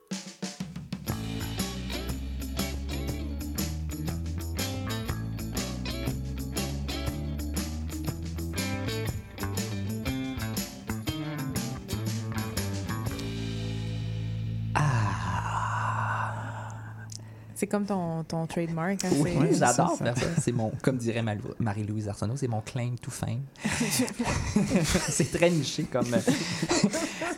C'est comme ton, ton trademark. Hein,
Oui,
c'est-
j'adore faire ça. C'est mon, comme dirait Marie-Louise Arsenault, c'est mon claim to fame. [LAUGHS] c'est très niché comme.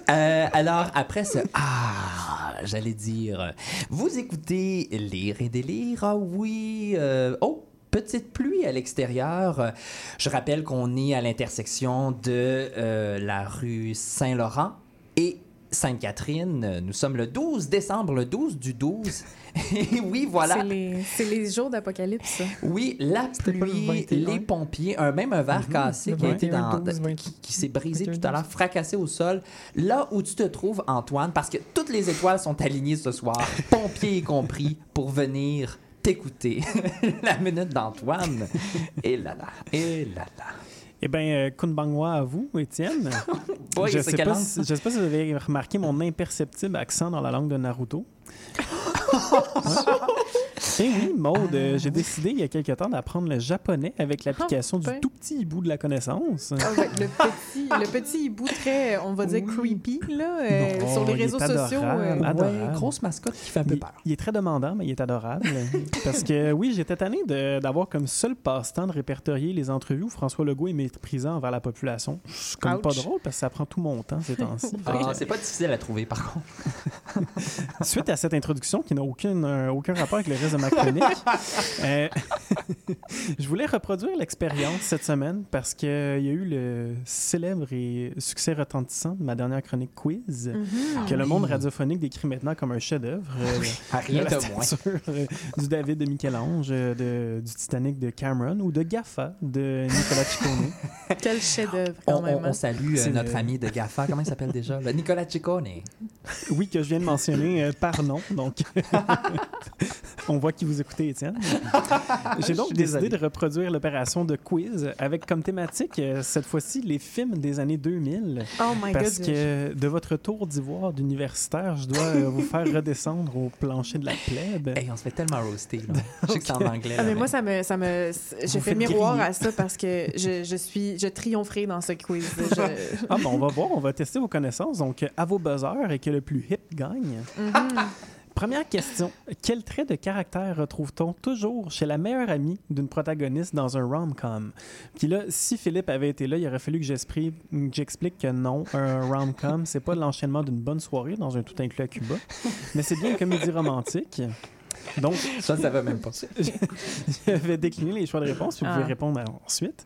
Euh, alors, après ce Ah, j'allais dire, vous écoutez Lire et délire. Ah oui. euh, oh! Petite pluie à l'extérieur. Euh, Je rappelle qu'on est à l'intersection de euh, la rue Saint-Laurent et Sainte-Catherine. Nous sommes le 12 décembre, le 12 du 12. [LAUGHS] Et oui, voilà.
C'est les, jours d'apocalypse.
Oui, la
le
pluie,
21.
les pompiers, un, même un verre cassé
Le
qui a été
21,
dans,
12, 20.
qui, qui s'est brisé
21,
tout à l'heure, fracassé au sol. Là où tu te trouves, Antoine, parce que toutes les étoiles sont alignées ce soir, [LAUGHS] pompiers y compris, pour venir t'écouter. [LAUGHS] la minute d'Antoine. Et là là, et là là.
Eh bien, Kunbangwa à vous, Étienne. [LAUGHS]
Oui,
je sais pas si, je sais pas si vous avez remarqué mon imperceptible accent dans la langue de Naruto. [LAUGHS] Eh oui, Maude, euh, j'ai décidé il y a quelque temps d'apprendre le japonais avec l'application du tout petit hibou de la connaissance.
Ah ouais, le, petit, le petit hibou très, on va dire,
Oui.
creepy, là, euh,
Non,
sur les
il est
réseaux sociaux.
adorable.
euh,
Adorable.
Ouais, grosse mascotte qui fait un peu
Il,
peur.
il est très demandant, mais il est adorable. [LAUGHS] parce que oui, j'étais tanné d'avoir comme seul passe-temps de répertorier les entrevues où François Legault est méprisant envers la population. C'est comme pas
Ouch.
drôle parce que ça prend tout mon temps ces temps-ci. [LAUGHS]
Ah, c'est pas difficile à trouver, par contre.
Suite à cette introduction qui n'a aucun, euh, aucun rapport avec le reste [LAUGHS] de ma chronique, [LAUGHS] euh, [LAUGHS] je voulais reproduire l'expérience cette semaine parce qu'il y a eu le célèbre et succès retentissant de ma dernière chronique quiz
mhm.
que le monde radiophonique décrit maintenant comme un chef-d'œuvre. euh,
À rien
de [LAUGHS]
moins.
euh, du David de Michel-Ange, euh, du Titanic de Cameron ou de Gaffa de Nicolas Ciccone.
Quel chef-d'œuvre,
On,
quand même.
on-
hein.
on salue euh,
C'est
notre
le-
ami de GAFA. Comment il s'appelle déjà? Le Nicolas Ciccone.
oui, que je viens de mentionner euh, par nom. Donc, on voit qui vous écoutez, Étienne. [LAUGHS] J'ai donc décidé
désolé.
de reproduire l'opération de quiz avec comme thématique, euh, cette fois-ci, les films des années 2000.
Oh my
Parce
god.
que de votre tour d'ivoire d'universitaire, je dois euh, vous faire redescendre au plancher de la plèbe.
Hey, on se fait tellement roaster. [LAUGHS] Je sais que c'est en anglais.
Ah,
là,
mais moi, ça me, ça me, j'ai fait
faites
miroir
griller.
à ça parce que je, je suis, je triompherai dans ce quiz. Je- [LAUGHS]
Ah, bon, on va voir, on va tester vos connaissances. Donc, à vos buzzers et que le plus hip gagne.
Mhm.
Première question. Quel trait de caractère retrouve-t-on toujours chez la meilleure amie d'une protagoniste dans un rom-com? Puis là, si Philippe avait été là, il aurait fallu que j'explique que non, un rom-com, c'est pas l'enchaînement d'une bonne soirée dans un tout inclus à Cuba, mais c'est bien une comédie romantique. Donc,
Ça, ça va même pas. [LAUGHS]
je vais décliner les choix de réponse, puis vous pouvez
Ah.
répondre ensuite.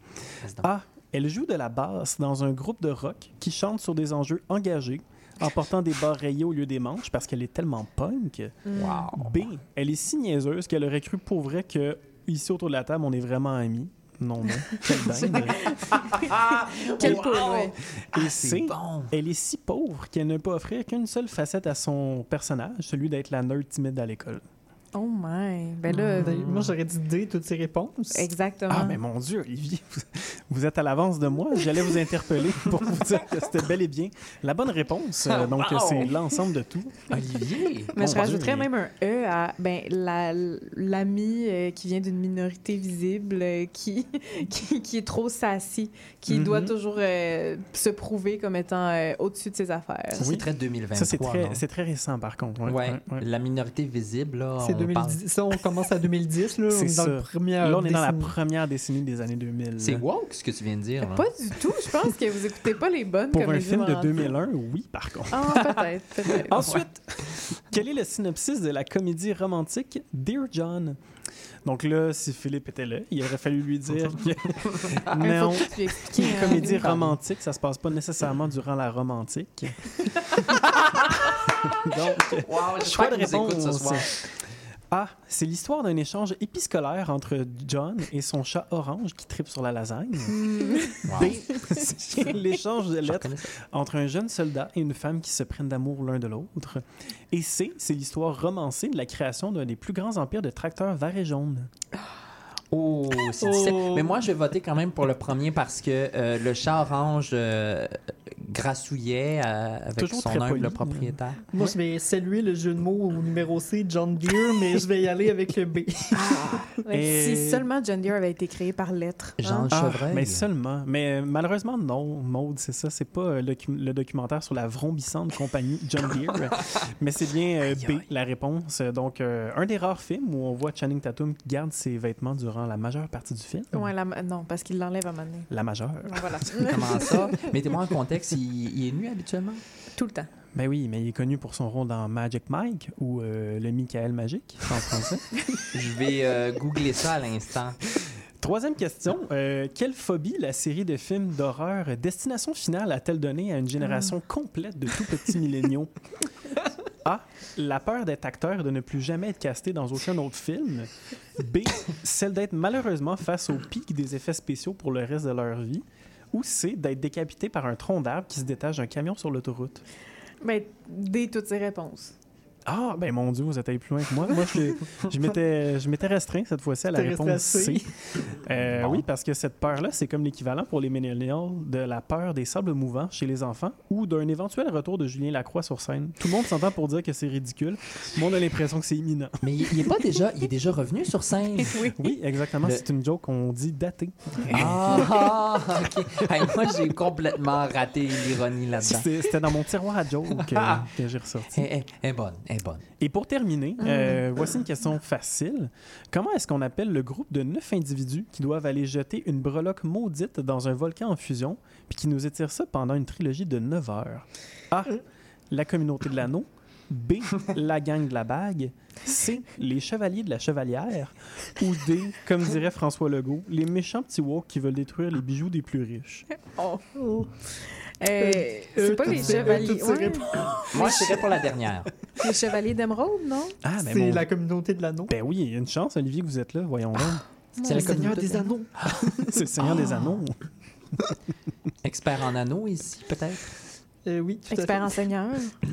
A. Elle joue de la basse dans un groupe de rock qui chante sur des enjeux engagés en portant des barres rayées au lieu des manches parce qu'elle est tellement punk.
Wow.
B. Elle est si niaiseuse qu'elle aurait cru pour vrai que ici autour de la table, on est vraiment amis. Non, non. [LAUGHS] Quelle dingue. [LAUGHS]
Quel
Wow.
poule, ouais.
Et
Ah, c'est
C.
bon.
Elle est si pauvre qu'elle ne peut offrir qu'une seule facette à son personnage, celui d'être la nerd timide à l'école.
Oh my. Ben là,
Ben, Moi, j'aurais dit D, toutes ces réponses.
exactement.
Ah, mais mon Dieu, Olivier, vous, vous êtes à l'avance de moi. J'allais vous interpeller [LAUGHS] pour vous dire que c'était bel et bien la bonne réponse. Euh, [LAUGHS] donc,
Wow.
c'est l'ensemble de tout.
Olivier.
Mais je rajouterais même un E à ben, la- l'ami euh, qui vient d'une minorité visible, euh, qui, [LAUGHS] qui, qui est trop sassy, qui
Mhm.
doit toujours euh, se prouver comme étant euh, au-dessus de ses affaires.
Ça, c'est
Oui.
très 2023.
Ça, c'est très, récent, par contre. Ouais,
ouais,
ouais.
la minorité visible, là.
C'est
on
2010. Ça, on commence à 2010. Là. [LAUGHS] On
C'est
est dans
ça.
le première
Là, on est dans la première décennie des années 2000.
C'est woke ce que tu viens de dire. là.
Pas du tout. Je pense que vous écoutez pas les bonnes
Pour un film de
romantiques.
2001, oui, par contre.
Ah, peut-être. [LAUGHS]
Ensuite, quel est le synopsis de la comédie romantique Dear John? Donc là, si Philippe était là, il aurait fallu lui dire que [LAUGHS]
Mais
non,
faut que tu expliques,
une
euh,
comédie
pardon.
romantique, ça se passe pas nécessairement durant la romantique. Donc,
Wow,
choix de
écoutent ce
réponse.
soir.
A. C'est l'histoire d'un échange épiscolaire entre John et son chat orange qui tripe sur la lasagne. [LAUGHS]
Wow.
B. C'est l'échange de lettres entre un jeune soldat et une femme qui se prennent d'amour l'un de l'autre. Et C, c'est l'histoire romancée de la création d'un des plus grands empires de tracteurs verts et jaunes.
Oh, c'est difficile. Mais moi, je vais voter quand même pour le premier parce que euh, le chat orange euh, grassouillait euh, avec
Toujours
son humble
poli.
propriétaire.
Moi, je vais saluer le jeu de mots au numéro C, John Deere, mais je vais y aller avec le B. [LAUGHS]
Ouais,
Et-
Si seulement John Deere avait été créé par lettres. hein.
Jean
Ah,
Chevreuil.
mais seulement. Mais euh, malheureusement, non, Maude, c'est ça. C'est pas euh, le, docu- le documentaire sur la vrombissante compagnie John [LAUGHS] Deere. mais c'est bien euh, B, la réponse. Donc, euh, un des rares films où on voit Channing Tatum qui garde ses vêtements durant la majeure partie du film.
Ouais, la- non, parce qu'il l'enlève à un moment donné.
La majeure.
Voilà.
Comment ça? [LAUGHS] Mettez-moi en contexte, il, il est nu habituellement?
Tout le temps.
Ben oui, mais il est connu pour son rôle dans Magic Mike ou euh, le Michael Magique en français. [LAUGHS]
Je vais euh, googler ça à l'instant.
Troisième question. Euh, quelle phobie la série de films d'horreur Destination Finale a-t-elle donné à une génération complète de tout petits milléniaux? A. La peur d'être acteur et de ne plus jamais être casté dans aucun autre film. B. Celle d'être malheureusement face au pic des effets spéciaux pour le reste de leur vie. Ou C. D'être décapité par un tronc d'arbre qui se détache d'un camion sur l'autoroute?
Ben, dès toutes ces réponses.
Ah, ben mon Dieu, vous êtes allé plus loin que moi. Moi, je, je m'étais, je m'étais restreint cette fois-ci à la réponse. C. Euh, Oui, parce que cette peur-là, c'est comme l'équivalent pour les millennials de la peur des sables mouvants chez les enfants ou d'un éventuel retour de Julien Lacroix sur scène. Tout le monde s'entend pour dire que c'est ridicule. Moi, on a l'impression que c'est imminent.
Mais il, il est pas déjà, il est déjà revenu sur scène. [LAUGHS]
oui.
Oui, exactement.
Le-
C'est une joke qu'on dit datée.
Ah, ok. Hey, moi, j'ai complètement raté l'ironie là-dedans.
C'était dans mon tiroir à joke euh, que j'ai ressorti.
Elle, est bonne, elle est bonne.
Et pour terminer, euh, voici une question facile. Comment est-ce qu'on appelle le groupe de neuf individus qui doivent aller jeter une breloque maudite dans un volcan en fusion, puis qui nous étire ça pendant une trilogie de 9 heures? A. La communauté de l'anneau. B. La gang de la bague. C. Les chevaliers de la chevalière. Ou D. Comme dirait François Legault, les méchants petits woks qui veulent détruire les bijoux des plus riches.
Oh. Euh, c'est
euh,
pas les chevaliers. ouais.
Moi, je dirais pour la dernière. [LAUGHS]
Les chevaliers d'émeraude, non?
Ah, ben,
C'est
mon-
la communauté de l'anneau.
ben oui, il y a une chance, Olivier, que vous êtes là. Voyons donc.
C'est
le
la
Seigneur des
de-
Anneaux. [LAUGHS]
C'est le Seigneur des Anneaux.
Expert en anneaux ici, peut-être?
Euh, oui, tout à
Expert
fait.
enseigneur.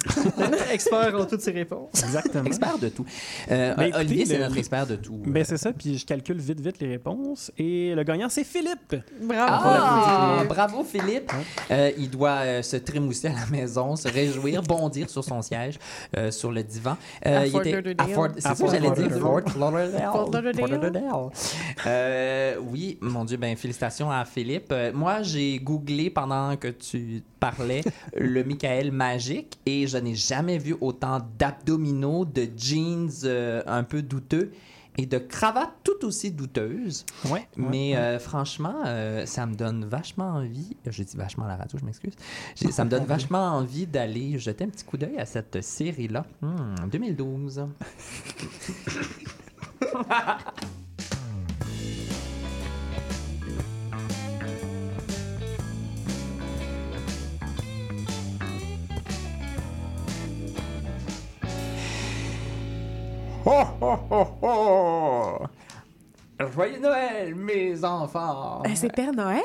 [LAUGHS]
expert en toutes ses réponses.
Exactement.
Expert de tout. Euh,
Ben, écoutez,
Olivier, c'est notre expert de tout.
Ben, c'est ça, puis je calcule vite, vite les réponses. Et le gagnant, c'est Philippe.
Bravo.
Ah, bravo Philippe. Euh, il doit euh, se trémousser à la maison, se réjouir, [LAUGHS] bondir sur son siège, euh, sur le divan. Euh,
À
il
Fort
était-
Lauderdale.
à Fort- C'est ça que j'allais
Fort
dire. Fort Lauderdale. Euh, oui, mon Dieu, ben félicitations à Philippe. Euh, moi, j'ai googlé pendant que tu parlais le Michael magique et je n'ai jamais vu autant d'abdominaux, de jeans euh, un peu douteux et de cravates tout aussi douteuses.
Ouais.
Mais euh, franchement, euh, ça me donne vachement envie. Je dis vachement à la radio, je m'excuse. Ça me donne [LAUGHS] vachement envie d'aller jeter un petit coup d'œil à cette série-là. Hmm, 2012. [LAUGHS] Ho, ho, ho, ho! Joyeux Noël, mes enfants!
Euh, C'est Père Noël?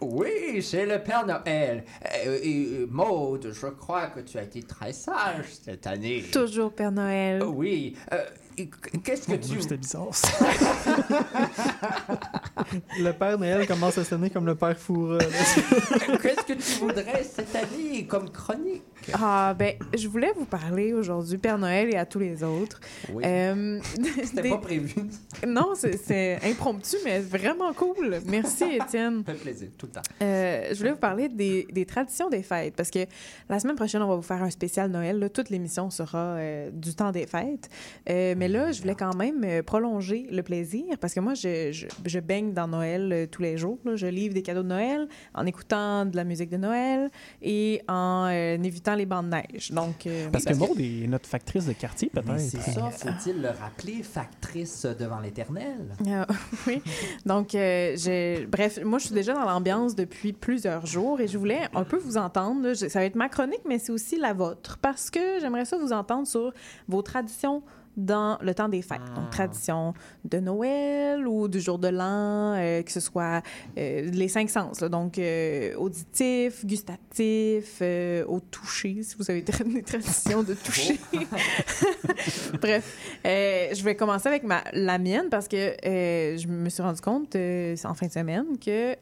Oui, c'est le Père Noël. Euh, et, euh, Maude, je crois que tu as été très sage cette année.
Toujours Père Noël.
Oui. Euh, et Qu'est-ce que tu...
C'était bizarre, ça. [LAUGHS]
Le Père Noël commence à sonner comme le Père Foura. là.
Qu'est-ce que tu voudrais cette année comme chronique?
Ah, ben, je voulais vous parler aujourd'hui, Père Noël et à tous les autres.
Oui.
Euh, [LAUGHS]
C'était
des-
pas prévu.
Non, c'est- impromptu, mais vraiment cool. Merci, Étienne.
Ça [LAUGHS] fait plaisir, tout le temps.
Euh, je voulais vous parler des, des traditions des fêtes parce que la semaine prochaine, on va vous faire un spécial Noël. là. Toute l'émission sera euh, du temps des fêtes. Mais là, je voulais quand même prolonger le plaisir parce que moi, je, je, je baigne dans Noël tous les jours. là. Je livre des cadeaux de Noël en écoutant de la musique de Noël et en euh, les bancs de neige. Donc, euh,
Parce que Maud est notre factrice de quartier, peut-être.
c'est ça, faut-il le rappeler, factrice devant l'éternel? [LAUGHS]
Ah, oui. Donc, euh, j'ai- bref, moi, je suis déjà dans l'ambiance depuis plusieurs jours et je voulais un peu vous entendre. là. Ça va être ma chronique, mais c'est aussi la vôtre parce que j'aimerais ça vous entendre sur vos traditions dans le temps des fêtes. Donc, tradition de Noël ou du jour de l'an, euh, que ce soit euh, les cinq sens. là. donc, euh, auditif, gustatif, au toucher, si vous avez [LAUGHS] des traditions de toucher. [LAUGHS] Bref, euh, je vais commencer avec ma, la mienne parce que je me suis rendu compte en fin de semaine que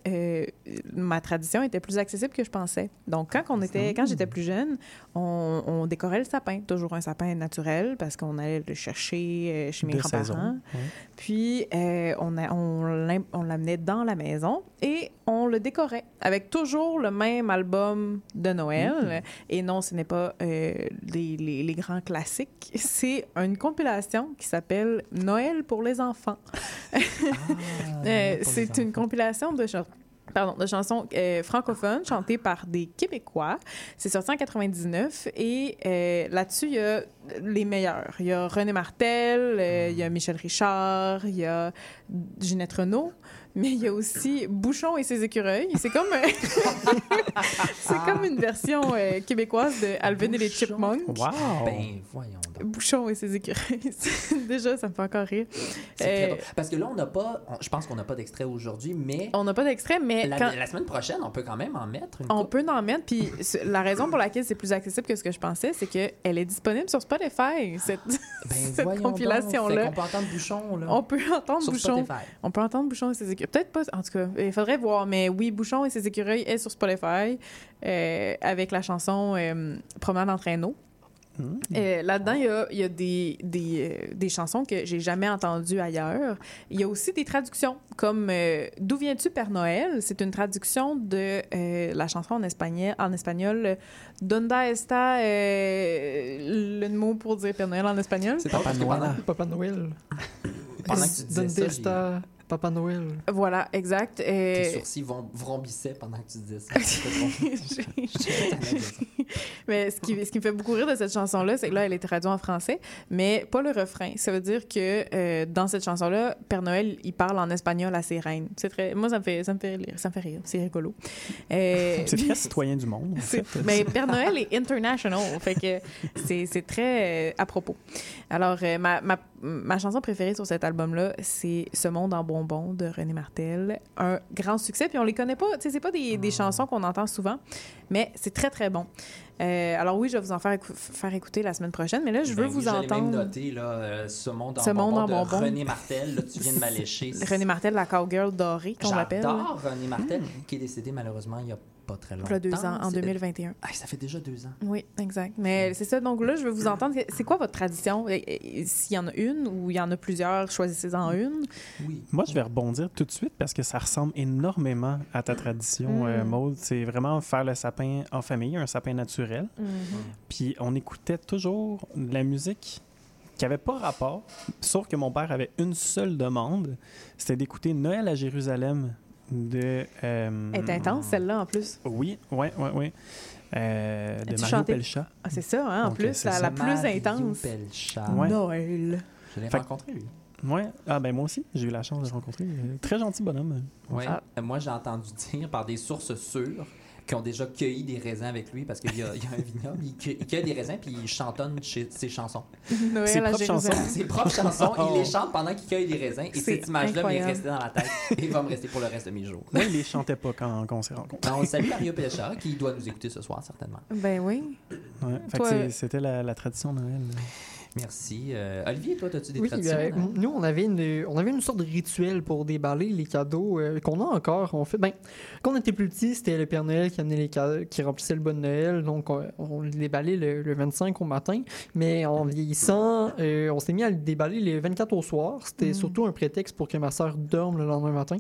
ma tradition était plus accessible que je pensais. Donc, quand, on était, quand j'étais plus jeune, on, on décorait le sapin, toujours un sapin naturel parce qu'on allait le chercher euh, chez mes grands-parents.
ouais.
Puis, euh, on, a- on on l'amenait dans la maison et on le décorait avec toujours le même album de Noël. Et non, ce n'est pas euh, les, les- les grands classiques. C'est une compilation qui s'appelle Noël pour les enfants. [LAUGHS] Euh, c'est une compilation de chansons. Pardon, de chansons euh, francophones chantées par des Québécois. C'est sorti en 99 et euh, là-dessus, il y a les meilleurs. Il y a René Martel, euh, il y a Michel Richard, il y a Ginette Renault, mais il y a aussi Bouchon et ses écureuils. C'est comme, [LAUGHS] c'est comme une version euh, québécoise de Alvin et les Chipmunks.
Wow!
Ben, voyons.
Bouchon et ses écureuils. [LAUGHS] Déjà, ça me fait encore rire. Euh.
Parce que là, on n'a pas... on- je pense qu'on n'a pas d'extrait aujourd'hui, mais...
On n'a pas d'extrait, mais
La,
quand-
la semaine prochaine, on peut quand même en mettre une
On peut en mettre, puis la raison pour laquelle c'est plus accessible que ce que je pensais, c'est qu'elle est disponible sur Spotify, [GASPS] cette,
Ben, [LAUGHS]
cette compilation-là.
Qu'on peut entendre Bouchon, là.
On peut entendre
Sur
Bouchon.
Spotify.
On peut entendre Bouchon et ses écureuils. Peut-être pas, en tout cas, il faudrait voir, mais oui, Bouchon et ses écureuils est sur Spotify euh, avec la chanson euh, Promenade en traîneau. Euh, Là-dedans, il y a, il y a des, des, euh, des chansons que j'ai jamais entendues ailleurs. Il y a aussi des traductions, comme euh, D'où viens-tu, Père Noël? C'est une traduction de euh, la chanson en espagnol, en espagnol Donde está euh, le mot pour dire Père Noël en espagnol?
C'est que pendant,
Papa Noël.
pendant que tu disais
Donde
ça, j'ai-
está Papa Noël?
Voilà, exact.
tes
Euh,
sourcils vont, vrombissaient pendant que tu disais [LAUGHS] ça.
mais ce qui, ce qui me fait beaucoup rire de cette chanson-là, c'est que là, elle est traduite en français, mais pas le refrain. Ça veut dire que euh, dans cette chanson-là, Père Noël, il parle en espagnol à ses reines. C'est très, moi, ça me fait, ça me fait rire. Ça me fait rire. C'est rigolo. Euh, [LAUGHS]
C'est très citoyen du monde. en
c'est-
fait.
mais Père Noël est international, fait que c'est très euh, à propos. Alors, euh, ma, ma, ma chanson préférée sur cet album-là, c'est Ce monde en bonbons. Bonbons de René Martel. Un grand succès. Puis on les connaît pas. Tu sais, c'est pas des, des chansons qu'on entend souvent, mais c'est très, très bon. Euh, alors oui, je vais vous en faire, écou- faire écouter la semaine prochaine, mais là, je veux
Ben
vous
oui, j'allais
entendre.
même noter, là, euh, ce monde en
Ce monde en
de. René Martel. Là, tu viens de m'allécher.
René Martel, la cowgirl dorée, qu'on l'appelle.
J'adore René Martel, qui est décédé malheureusement il n'y a pas très longtemps.
Il y a deux ans, en
C'est-
2021.
Ah, ça fait déjà deux ans.
Oui, exact. Mais c'est ça. Donc là, je veux vous entendre. C'est quoi votre tradition? S'il y en a une ou il y en a plusieurs, choisissez-en une.
Oui.
Moi, je vais rebondir tout de suite parce que ça ressemble énormément à ta tradition,
Mm.
euh, Maude. C'est vraiment faire le sapin en famille, un sapin naturel. Puis on écoutait toujours de la musique qui avait pas rapport, sauf que mon père avait une seule demande, c'était d'écouter Noël à Jérusalem de... euh,
Elle est intense, celle-là, en plus.
Oui, oui, oui, oui. Euh, de Mario
chanté?
Pelcha.
Ah, c'est ça, hein, en
Donc,
plus, la,
ça.
la plus
Mario
intense.
Pelchat.
Ouais.
Noël.
Je l'ai
Fait-
rencontré, lui.
Ouais. Ah ben moi aussi, j'ai eu la chance de le rencontrer. Très gentil bonhomme.
Ouais.
Ah.
Euh, Moi, j'ai entendu dire par des sources sûres qui ont déjà cueilli des raisins avec lui parce qu'il y, a il y a un vignoble, il cueille, il cueille des raisins puis il chantonne chez- ses chansons.
Noël
Ses propres chansons.
Ses propres chansons, il les chante pendant qu'il cueille des raisins et cette image-là m'est restée dans la tête et va me rester pour le reste de mes jours.
Moi, il les chantait pas quand, quand on s'est rencontrés.
Alors, on salue Mario Pelchat qui doit nous écouter ce soir certainement.
Ben oui.
Ouais.
Toi,
c'était la, la tradition de Noël.
Merci. Euh, Olivier, toi, as-tu des
Oui,
traditions?
ben,
hein?
nous, on avait, une, on avait une sorte de rituel pour déballer les cadeaux euh, qu'on a encore. On fait, ben, quand on était plus petit, c'était le Père Noël qui amenait les cadeaux, qui remplissait le bon Noël. Donc, on, on les déballait le, le 25 au matin. Mais en vieillissant, euh, on s'est mis à le déballer le 24 au soir. C'était
Mm.
surtout un prétexte pour que ma sœur dorme le lendemain matin.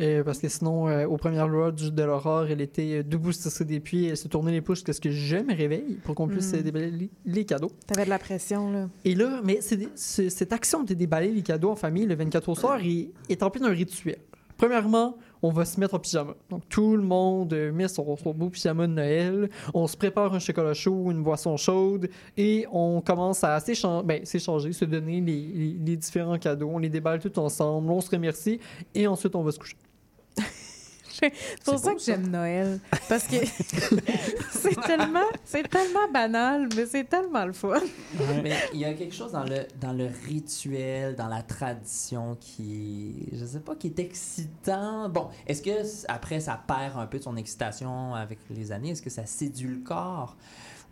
Euh, parce que sinon, euh, aux premières lois du- de l'aurore, elle était euh, debout sur des pieds, elle se tournait les pouces jusqu'à ce que je me réveille pour qu'on puisse
Mm.
euh, déballer les- cadeaux.
T'avais de la pression, là.
Et là, mais cette action de déballer les cadeaux en famille le 24 au soir est, est emplie d'un rituel. Premièrement, on va se mettre en pyjama. Donc, tout le monde met son, son beau pyjama de Noël. On se prépare un chocolat chaud, une boisson chaude et on commence à ben, s'échanger, se donner les, les- les différents cadeaux. On les déballe tout ensemble, on se remercie et ensuite on va se coucher.
C'est pour ça que j'aime Noël. Parce que [LAUGHS] c'est tellement, c'est tellement banal, mais c'est tellement le fun.
Mais il y a quelque chose dans le, dans le rituel, dans la tradition qui, je sais pas, qui est excitant. Bon, est-ce que après ça perd un peu de son excitation avec les années? Est-ce que ça séduit le corps?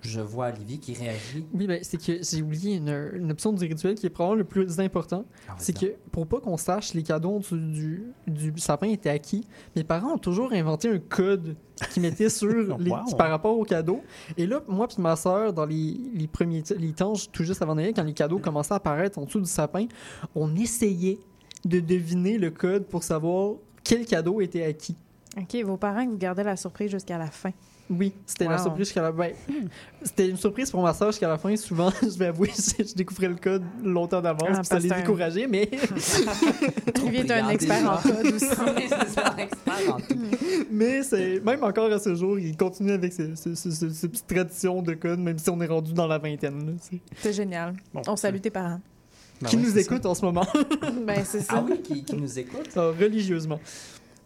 Je vois Olivier qui réagit.
Oui, ben, c'est que j'ai oublié une, une option du rituel qui est probablement le plus important. C'est que pour pas qu'on sache les cadeaux du, du, du sapin étaient acquis, mes parents ont toujours inventé un code qu'ils mettaient [LAUGHS] sur les,
Wow.
par rapport aux cadeaux. Et là, moi puis ma soeur, dans les, les premiers les temps tout juste avant Noël, quand les cadeaux commençaient à apparaître en dessous du sapin, on essayait de deviner le code pour savoir quel cadeau était acquis.
OK, vos parents, vous gardez la surprise jusqu'à la fin.
Oui, c'était la
Wow.
surprise jusqu'à la ben, [CLEARS THROAT] C'était une surprise pour ma soeur jusqu'à la fin. Souvent, [LAUGHS] je vais avouer, [LAUGHS] je, découvrais le code longtemps d'avance,
Ah,
puis ça les décourageait, mais [LAUGHS]
Olivier est un expert en code aussi.
Oui, c'est ça, un expert en tout.
Mais c'est même encore à ce jour, il continue avec ce, ce- ce- ce- cette petite tradition de code, même si on est rendu dans la vingtaine.
C'est génial.
Bon,
On salue tes parents.
Ben
qui
ouais,
nous
c'est ça.
écoute en ce moment,
Ben, c'est ça.
Ah oui, qui, qui nous écoute.
Ah, religieusement.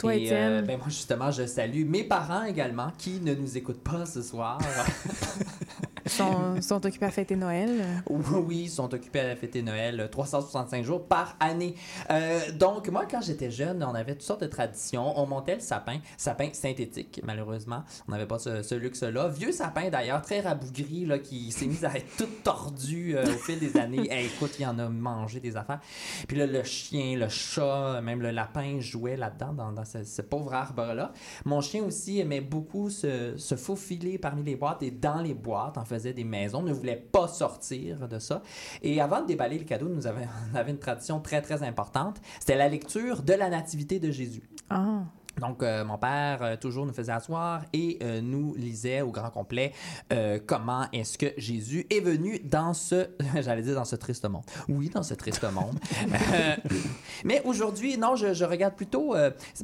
Toi,
Et, euh, ben moi, justement, je salue mes parents également qui ne nous écoutent pas ce soir. [LAUGHS]
sont, occupés à fêter Noël? [LAUGHS]
Oui, ils sont occupés à fêter Noël euh, 365 jours par année. Euh, donc, moi, quand j'étais jeune, on avait toutes sortes de traditions. On montait le sapin, sapin synthétique, malheureusement. On n'avait pas ce, luxe-là. Vieux sapin, d'ailleurs, très rabougri, là, qui s'est mis à être tout tordu euh, au fil des années. Eh, écoute, il en a mangé des affaires. Puis là, le chien, le chat, même le lapin jouaient là-dedans, dans, ce, pauvre arbre-là. Mon chien aussi aimait beaucoup se, se faufiler parmi les boîtes et dans les boîtes, en des maisons, ne voulait pas sortir de ça. Et avant de déballer le cadeau, nous avions, [LAUGHS] on avait une tradition très, très importante. C'était la lecture de la Nativité de Jésus.
Ah.
Donc, euh, mon père euh, toujours nous faisait asseoir et euh, nous lisait au grand complet comment est-ce que Jésus est venu dans ce, [LAUGHS] j'allais dire dans ce triste monde. Oui, dans ce triste monde. Mais aujourd'hui, non, je, je regarde plutôt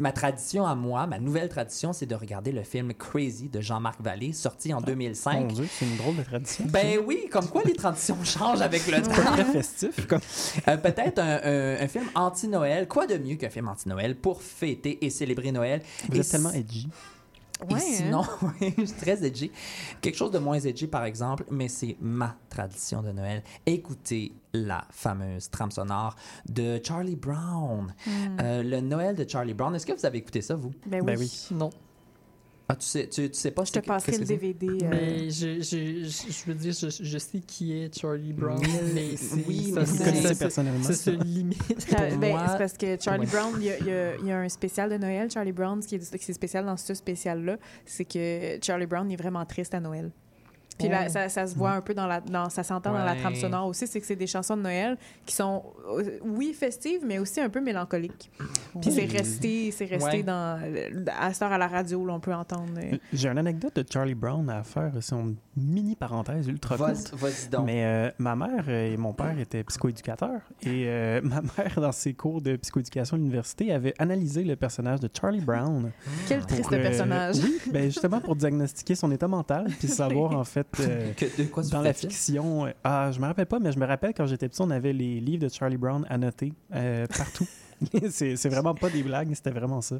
ma tradition à moi, ma nouvelle tradition, c'est de regarder le film Crazy de Jean-Marc Vallée, sorti en 2005.
Mon Dieu, c'est une drôle de tradition.
Ben oui, comme quoi les traditions [LAUGHS] changent avec le
pas
temps.
très festif. [LAUGHS] Comme...
Peut-être un, un- un film anti-Noël. Quoi de mieux qu'un film anti-Noël pour fêter et célébrer Noël?
Vous
Et
êtes tellement edgy.
et
Ouais,
sinon, [LAUGHS] oui, je suis très edgy. Quelque chose de moins edgy, par exemple, mais c'est ma tradition de Noël. Écoutez la fameuse trame sonore de Charlie Brown.
Hmm.
Euh, le Noël de Charlie Brown. Est-ce que vous avez écouté ça, vous?
Ben oui.
Ben oui.
Non.
Ah, tu sais, tu, tu sais pas
Je te passerai le DVD. euh,
Mais je, je, je, je veux dire, je, je sais qui est Charlie Brown, mais c'est
oui,
ça-
mais
Vous
c'est-
connaissez
ça-
personnellement.
ça se limite.
Ben,
moi-
c'est parce que Charlie
Ouais.
Brown, il y, a, il y a- il y a un spécial de Noël, Charlie Brown, ce qui est, qui est spécial dans ce spécial-là, c'est que Charlie Brown est vraiment triste à Noël. Puis là,
Oh.
ça, ça se voit un peu dans la, dans, ça s'entend dans la
Ouais.
trame sonore aussi, c'est que c'est des chansons de Noël qui sont, euh, oui, festives, mais aussi un peu mélancoliques. Puis c'est resté, c'est resté
Ouais.
dans, à cette heure à la radio, là, on peut entendre. euh,
J'ai une anecdote de Charlie Brown à faire. C'est une mini parenthèse ultra courte.
Vas- Vas-y donc.
Mais euh, ma mère et mon père étaient psychoéducateurs. Et euh, [LAUGHS] ma mère, dans ses cours de psychoéducation à l'université, avait analysé le personnage de Charlie Brown.
Quel
pour,
triste
euh,
personnage.
Oui, ben justement pour diagnostiquer son état mental, puis [LAUGHS] savoir en fait. Euh, [LAUGHS]
Que- de quoi
dans la fiction, euh, ah, je me rappelle pas, mais je me rappelle quand j'étais petit, on avait les livres de Charlie Brown annotés euh, partout. [LAUGHS] c'est vraiment pas des blagues, c'était vraiment ça.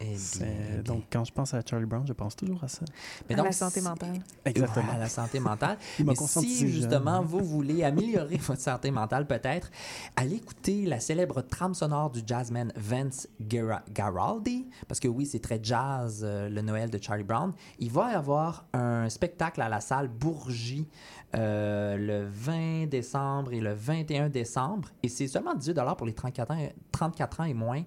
Eh bien,
C'est-
bien.
Donc, quand je pense à Charlie Brown, je pense toujours à ça.
Mais
à
donc,
la santé mentale.
Exactement.
Ouais, à la santé mentale. Mais si
jeune.
justement vous voulez améliorer [LAUGHS] votre santé mentale, peut-être, allez écouter la célèbre trame sonore du jazzman Vince Gara- Garaldi, parce que oui, c'est très jazz, euh, le Noël de Charlie Brown. Il va y avoir un spectacle à la salle Bourgie euh, le 20 décembre et le 21 décembre, et c'est seulement 18 pour les 34 ans, 34 ans et moins.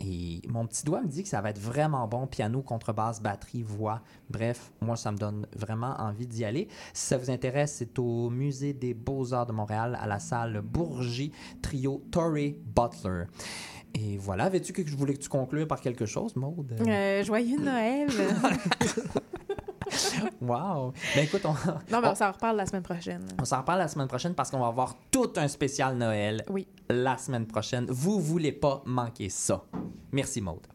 Et mon petit doigt me dit que ça va être vraiment bon. Piano, contrebasse, batterie, voix. Bref, moi, ça me donne vraiment envie d'y aller. Si ça vous intéresse, c'est au Musée des Beaux-Arts de Montréal, à la salle Bourgie, trio Torrey Butler. Et voilà, avais-tu que je voulais que tu conclues par quelque chose, Maude?
Euh, joyeux Noël! [LAUGHS] [LAUGHS]
Wow! Ben écoute, on, [LAUGHS]
non, mais
on-
on s'en reparle la semaine prochaine.
On s'en reparle la semaine prochaine parce qu'on va avoir tout un spécial Noël
Oui.
la semaine prochaine. Vous voulez pas manquer ça. Merci Maude.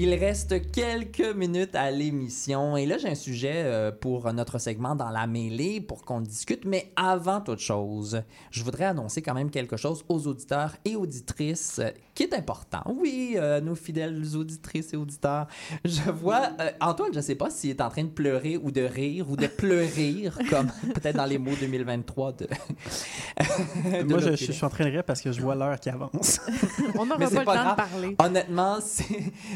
Il reste quelques minutes à l'émission et là j'ai un sujet euh, pour notre segment dans la mêlée pour qu'on discute. Mais avant toute chose, je voudrais annoncer quand même quelque chose aux auditeurs et auditrices qui est important. Oui, euh, nos fidèles auditrices et auditeurs, je vois euh, Antoine, je sais pas s'il est en train de pleurer ou de rire ou de [LAUGHS] pleurer comme peut-être dans les mots 2023 de. [LAUGHS] de
Moi, je, suis en train de rire parce que je vois l'heure qui avance. [LAUGHS]
On n'aura pas
c'est
le
pas
temps
grave.
de parler.
Honnêtement, si,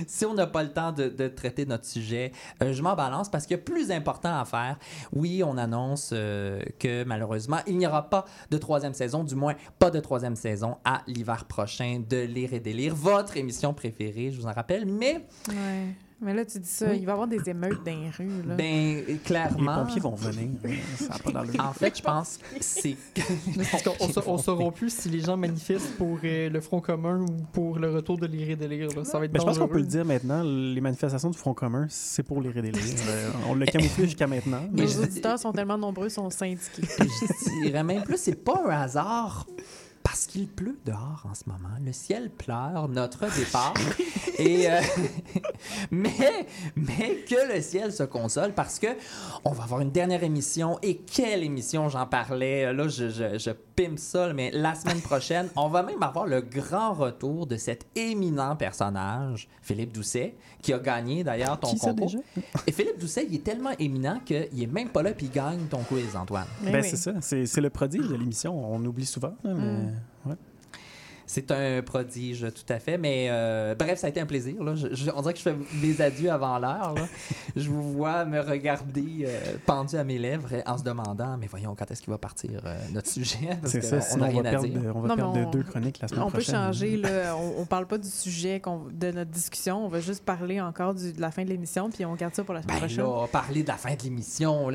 si on n'a pas le temps de, de traiter notre sujet, euh, je m'en balance parce qu'il y a plus important à faire. Oui, on annonce euh, que malheureusement, il n'y aura pas de troisième saison, du moins pas de troisième saison à l'hiver prochain de Lire et Délire, votre émission préférée, je vous en rappelle. Mais,
Ouais. Mais là, tu dis ça,
Oui.
il va y avoir des émeutes dans les rues. Là.
ben,
Les
clairement.
pompiers vont venir. hein, Ça pas d'allure.
En fait, je pense que c'est. [LAUGHS] [LAUGHS]
On, on saura plus si les gens manifestent pour euh, le Front commun ou pour le retour de l'ire et de lire. là. Ça va être
Mais je pense qu'on peut le dire maintenant, les manifestations du Front commun, c'est pour les rédélires. [LAUGHS] Euh, on l'a camouflé jusqu'à maintenant.
Mais je-
auditeurs sont tellement nombreux, sont syndiqués.
Je dirais même plus, c'est pas un hasard. Parce qu'il pleut dehors en ce moment. Le ciel pleure notre départ. Et, euh, [LAUGHS] mais, mais que le ciel se console parce que on va avoir une dernière émission. Et quelle émission, j'en parlais. Là, je, je, je pime ça, mais la semaine prochaine, on va même avoir le grand retour de cet éminent personnage, Philippe Doucet, qui a gagné d'ailleurs ton
Qui ça
concours.
déjà?
Et Philippe Doucet, il est tellement éminent qu'il est même pas là puis il gagne ton quiz, Antoine.
Mais
Ben,
oui.
c'est ça. C'est c'est le prodige de l'émission. On oublie souvent. là, mais... ouais.
C'est un prodige, tout à fait. Mais euh, bref, ça a été un plaisir. Là. Je- je- on dirait que je fais des adieux avant l'heure. [LAUGHS] Je vous vois me regarder euh, pendu à mes lèvres en se demandant Mais voyons, quand est-ce qu'il va partir euh, notre sujet? Parce
C'est
que
ça.
on
on
rien
va
à
perdre,
dire.
on va
Non,
perdre
on-
deux chroniques la semaine
On peut
prochaine.
changer, là. [LAUGHS] On, on parle pas du sujet de notre discussion. On va juste parler encore du- de la fin de l'émission, puis on garde ça pour la semaine
Ben
prochaine.
là, parler de la fin de l'émission,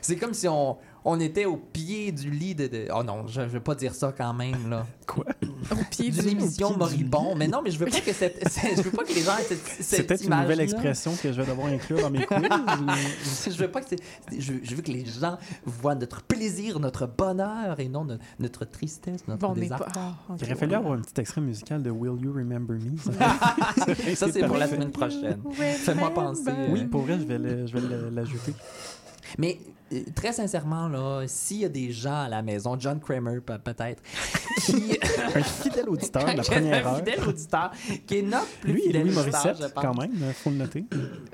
c'est comme si on, on était au pied du lit de, de- Oh non, je ne veux pas dire ça quand même, là. [LAUGHS]
Quoi?
Au pied
D'une
du
émission moribond. Mais non, mais je veux pas que cette, [LAUGHS] je veux pas que les gens aient cette,
C'est peut-être une nouvelle expression que je vais devoir inclure dans mes quiz. ou- [LAUGHS]
je veux pas que c'est- je, je veux que les gens voient notre plaisir, notre bonheur et non no- notre tristesse, notre
Bon,
désert.
pas. ah, ok.
Il aurait fallu avoir un petit extrait musical de Will You Remember Me?
Ça, c'est pour la semaine prochaine. Fais-moi penser. euh,
Oui, pour vrai, je vais le- je vais le- l'ajouter.
Mais très sincèrement, là, s'il y a des gens à la maison, John Kramer pe- peut-être, qui... [LAUGHS] [LAUGHS]
Un fidèle auditeur de la première
un
heure.
fidèle auditeur, qui est notre plus
Lui et
fidèle
Louis
auditeur,
Morissette,
je pense.
quand même, il faut le noter.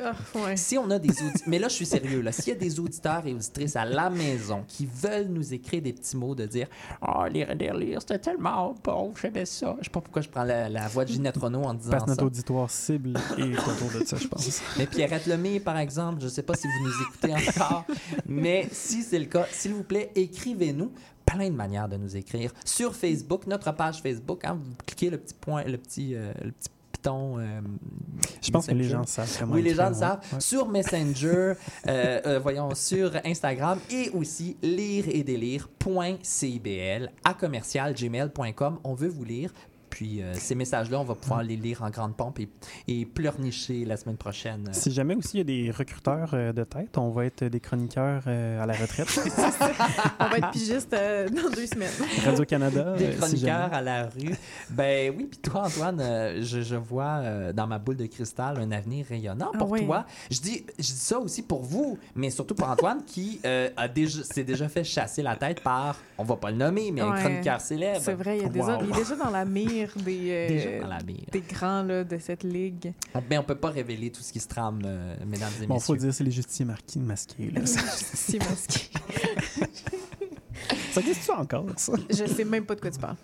Ah, ouais.
Si on a des auditeurs, mais là je suis sérieux là, s'il y a des auditeurs et auditrices à la maison qui veulent nous écrire des petits mots de dire oh lire lire lire c'était tellement bon j'aimais ça, je sais pas pourquoi je prends la, la voix de Ginette Renault en disant
Parce que notre
ça.
auditoire cible est autour de ça, je pense.
Mais Pierrette Lemay, par exemple, je ne sais pas si vous nous écoutez encore, mais [LAUGHS] si c'est le cas, s'il vous plaît, écrivez-nous. Plein de manières de nous écrire. Sur Facebook, notre page Facebook, hein, vous cliquez le petit point, le petit, euh, le petit piton. euh,
Je pense que les gens savent comment
Oui, les gens le savent.
ouais.
Sur Messenger, euh, euh, voyons, sur Instagram et aussi lire et délire.cibl à commercial gmail.com. On veut vous lire. Puis euh, ces messages-là, on va pouvoir les lire en grande pompe et, et pleurnicher la semaine prochaine. [LAUGHS]
Si jamais aussi il y a des recruteurs euh, de tête, on va être des chroniqueurs euh, à la retraite. [LAUGHS]
On va être pigiste euh, dans deux semaines. [LAUGHS]
Radio-Canada,
Des
si
chroniqueurs à la rue. Ben oui, puis toi, Antoine, euh, je, je vois euh, dans ma boule de cristal un avenir rayonnant
Ah
pour
oui.
toi. Je dis, je dis ça aussi pour vous, mais surtout pour Antoine qui euh, a déjà, s'est déjà fait chasser la tête par, on va pas le nommer, mais un chroniqueur célèbre.
C'est vrai, il, y a déjà,
Wow.
il est déjà dans la mire des, euh,
Déjà dans la mire.
des grands là, de cette ligue.
Mais on peut pas révéler tout ce qui se trame, euh, mesdames et
Bon, faut
messieurs.
dire, c'est les justiciers marquis masqués. Là. [LAUGHS] ça
Si masqué.
ça existe encore, ça?
Je sais même pas de quoi tu parles.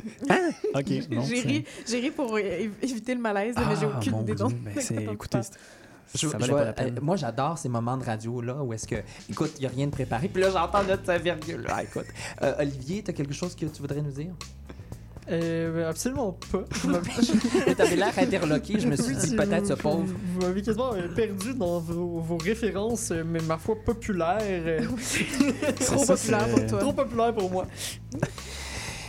OK, non.
J'ai ri, j'ai ri pour év- éviter le malaise, mais j'ai
Ah,
aucune idée dont-
ben, c'est- écoutez.
Je- je vois- euh, moi, j'adore ces moments de radio là où est-ce que, écoute, il n'y a rien de préparé. Puis là, j'entends notre virgule. Ah, écoute, Euh, Olivier, tu as quelque chose que tu voudrais nous dire?
Euh, absolument pas. [LAUGHS]
Tu avais l'air interloqué. Je me suis dit, peut-être ce pauvre.
Vous, m'avez quasiment euh, perdu dans vos, vos références, euh, mais ma foi populaires. euh, [LAUGHS]
Trop
ça,
populaire pour toi.
trop populaires pour moi.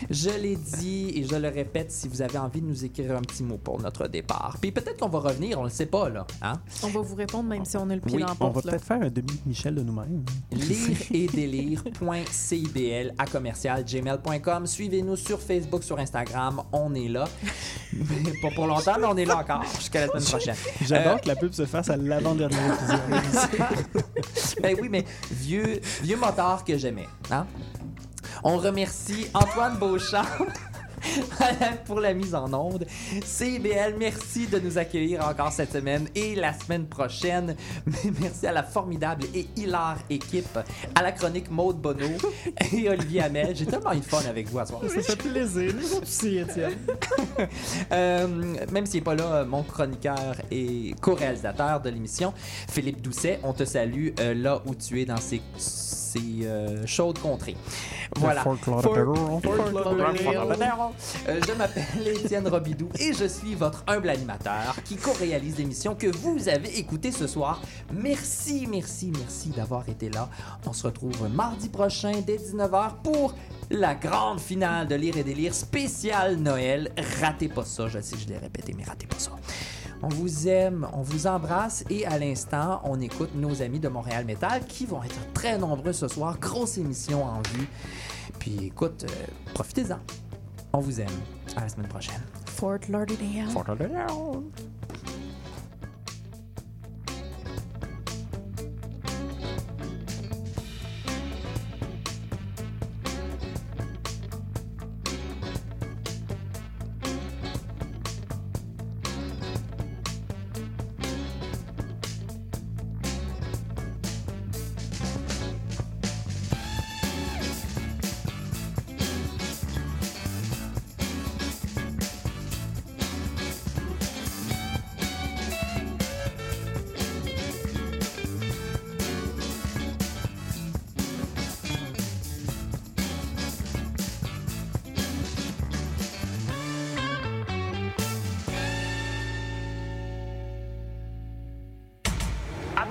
Je l'ai dit et je le répète si vous avez envie de nous écrire un petit mot pour notre départ. Puis peut-être qu'on va revenir, on le sait pas, là. Hein?
On va vous répondre même si on a le pied
Oui,
dans la
On va peut-être faire un demi-Michel de nous-mêmes.
lire [LAUGHS] et délire.cibl à commercial gmail.com. Suivez-nous sur Facebook, sur Instagram. On est là. Mais pas pour longtemps, mais on est là encore jusqu'à la semaine prochaine. [LAUGHS]
J'adore
Euh,
que la pub se fasse à l'avant-dernier épisode. [LAUGHS]
Ben oui, mais vieux, vieux motard que j'aimais. Hein? On remercie Antoine Beauchamp. [LAUGHS] pour la mise en onde. CBL, merci de nous accueillir encore cette semaine et la semaine prochaine. [LAUGHS] Merci à la formidable et hilar équipe, à la chronique Maude Bonneau [LAUGHS] et Olivier Hamel. J'ai tellement eu de fun avec vous à soir.
Ça fait plaisir. Nous aussi, Étienne.
Euh, même s'il n'est pas là, euh, mon chroniqueur et co-réalisateur de l'émission, Philippe Doucet, on te salue euh, là où tu es dans ces, ces euh, chaudes contrées. Voilà.
Fort.
Euh, je m'appelle Étienne Robidou et je suis votre humble animateur qui co-réalise l'émission que vous avez écoutée ce soir. Merci, merci, merci d'avoir été là. On se retrouve mardi prochain dès 19h pour la grande finale de Lire et Délire spécial Noël. Ratez pas ça, je sais, je l'ai répété, mais ratez pas ça. On vous aime, on vous embrasse et à l'instant, on écoute nos amis de Montréal Metal qui vont être très nombreux ce soir. Grosse émission en vue. Puis écoute, euh, profitez-en. On vous aime. À la semaine prochaine.
Fort Lauderdale.
Fort Lauderdale.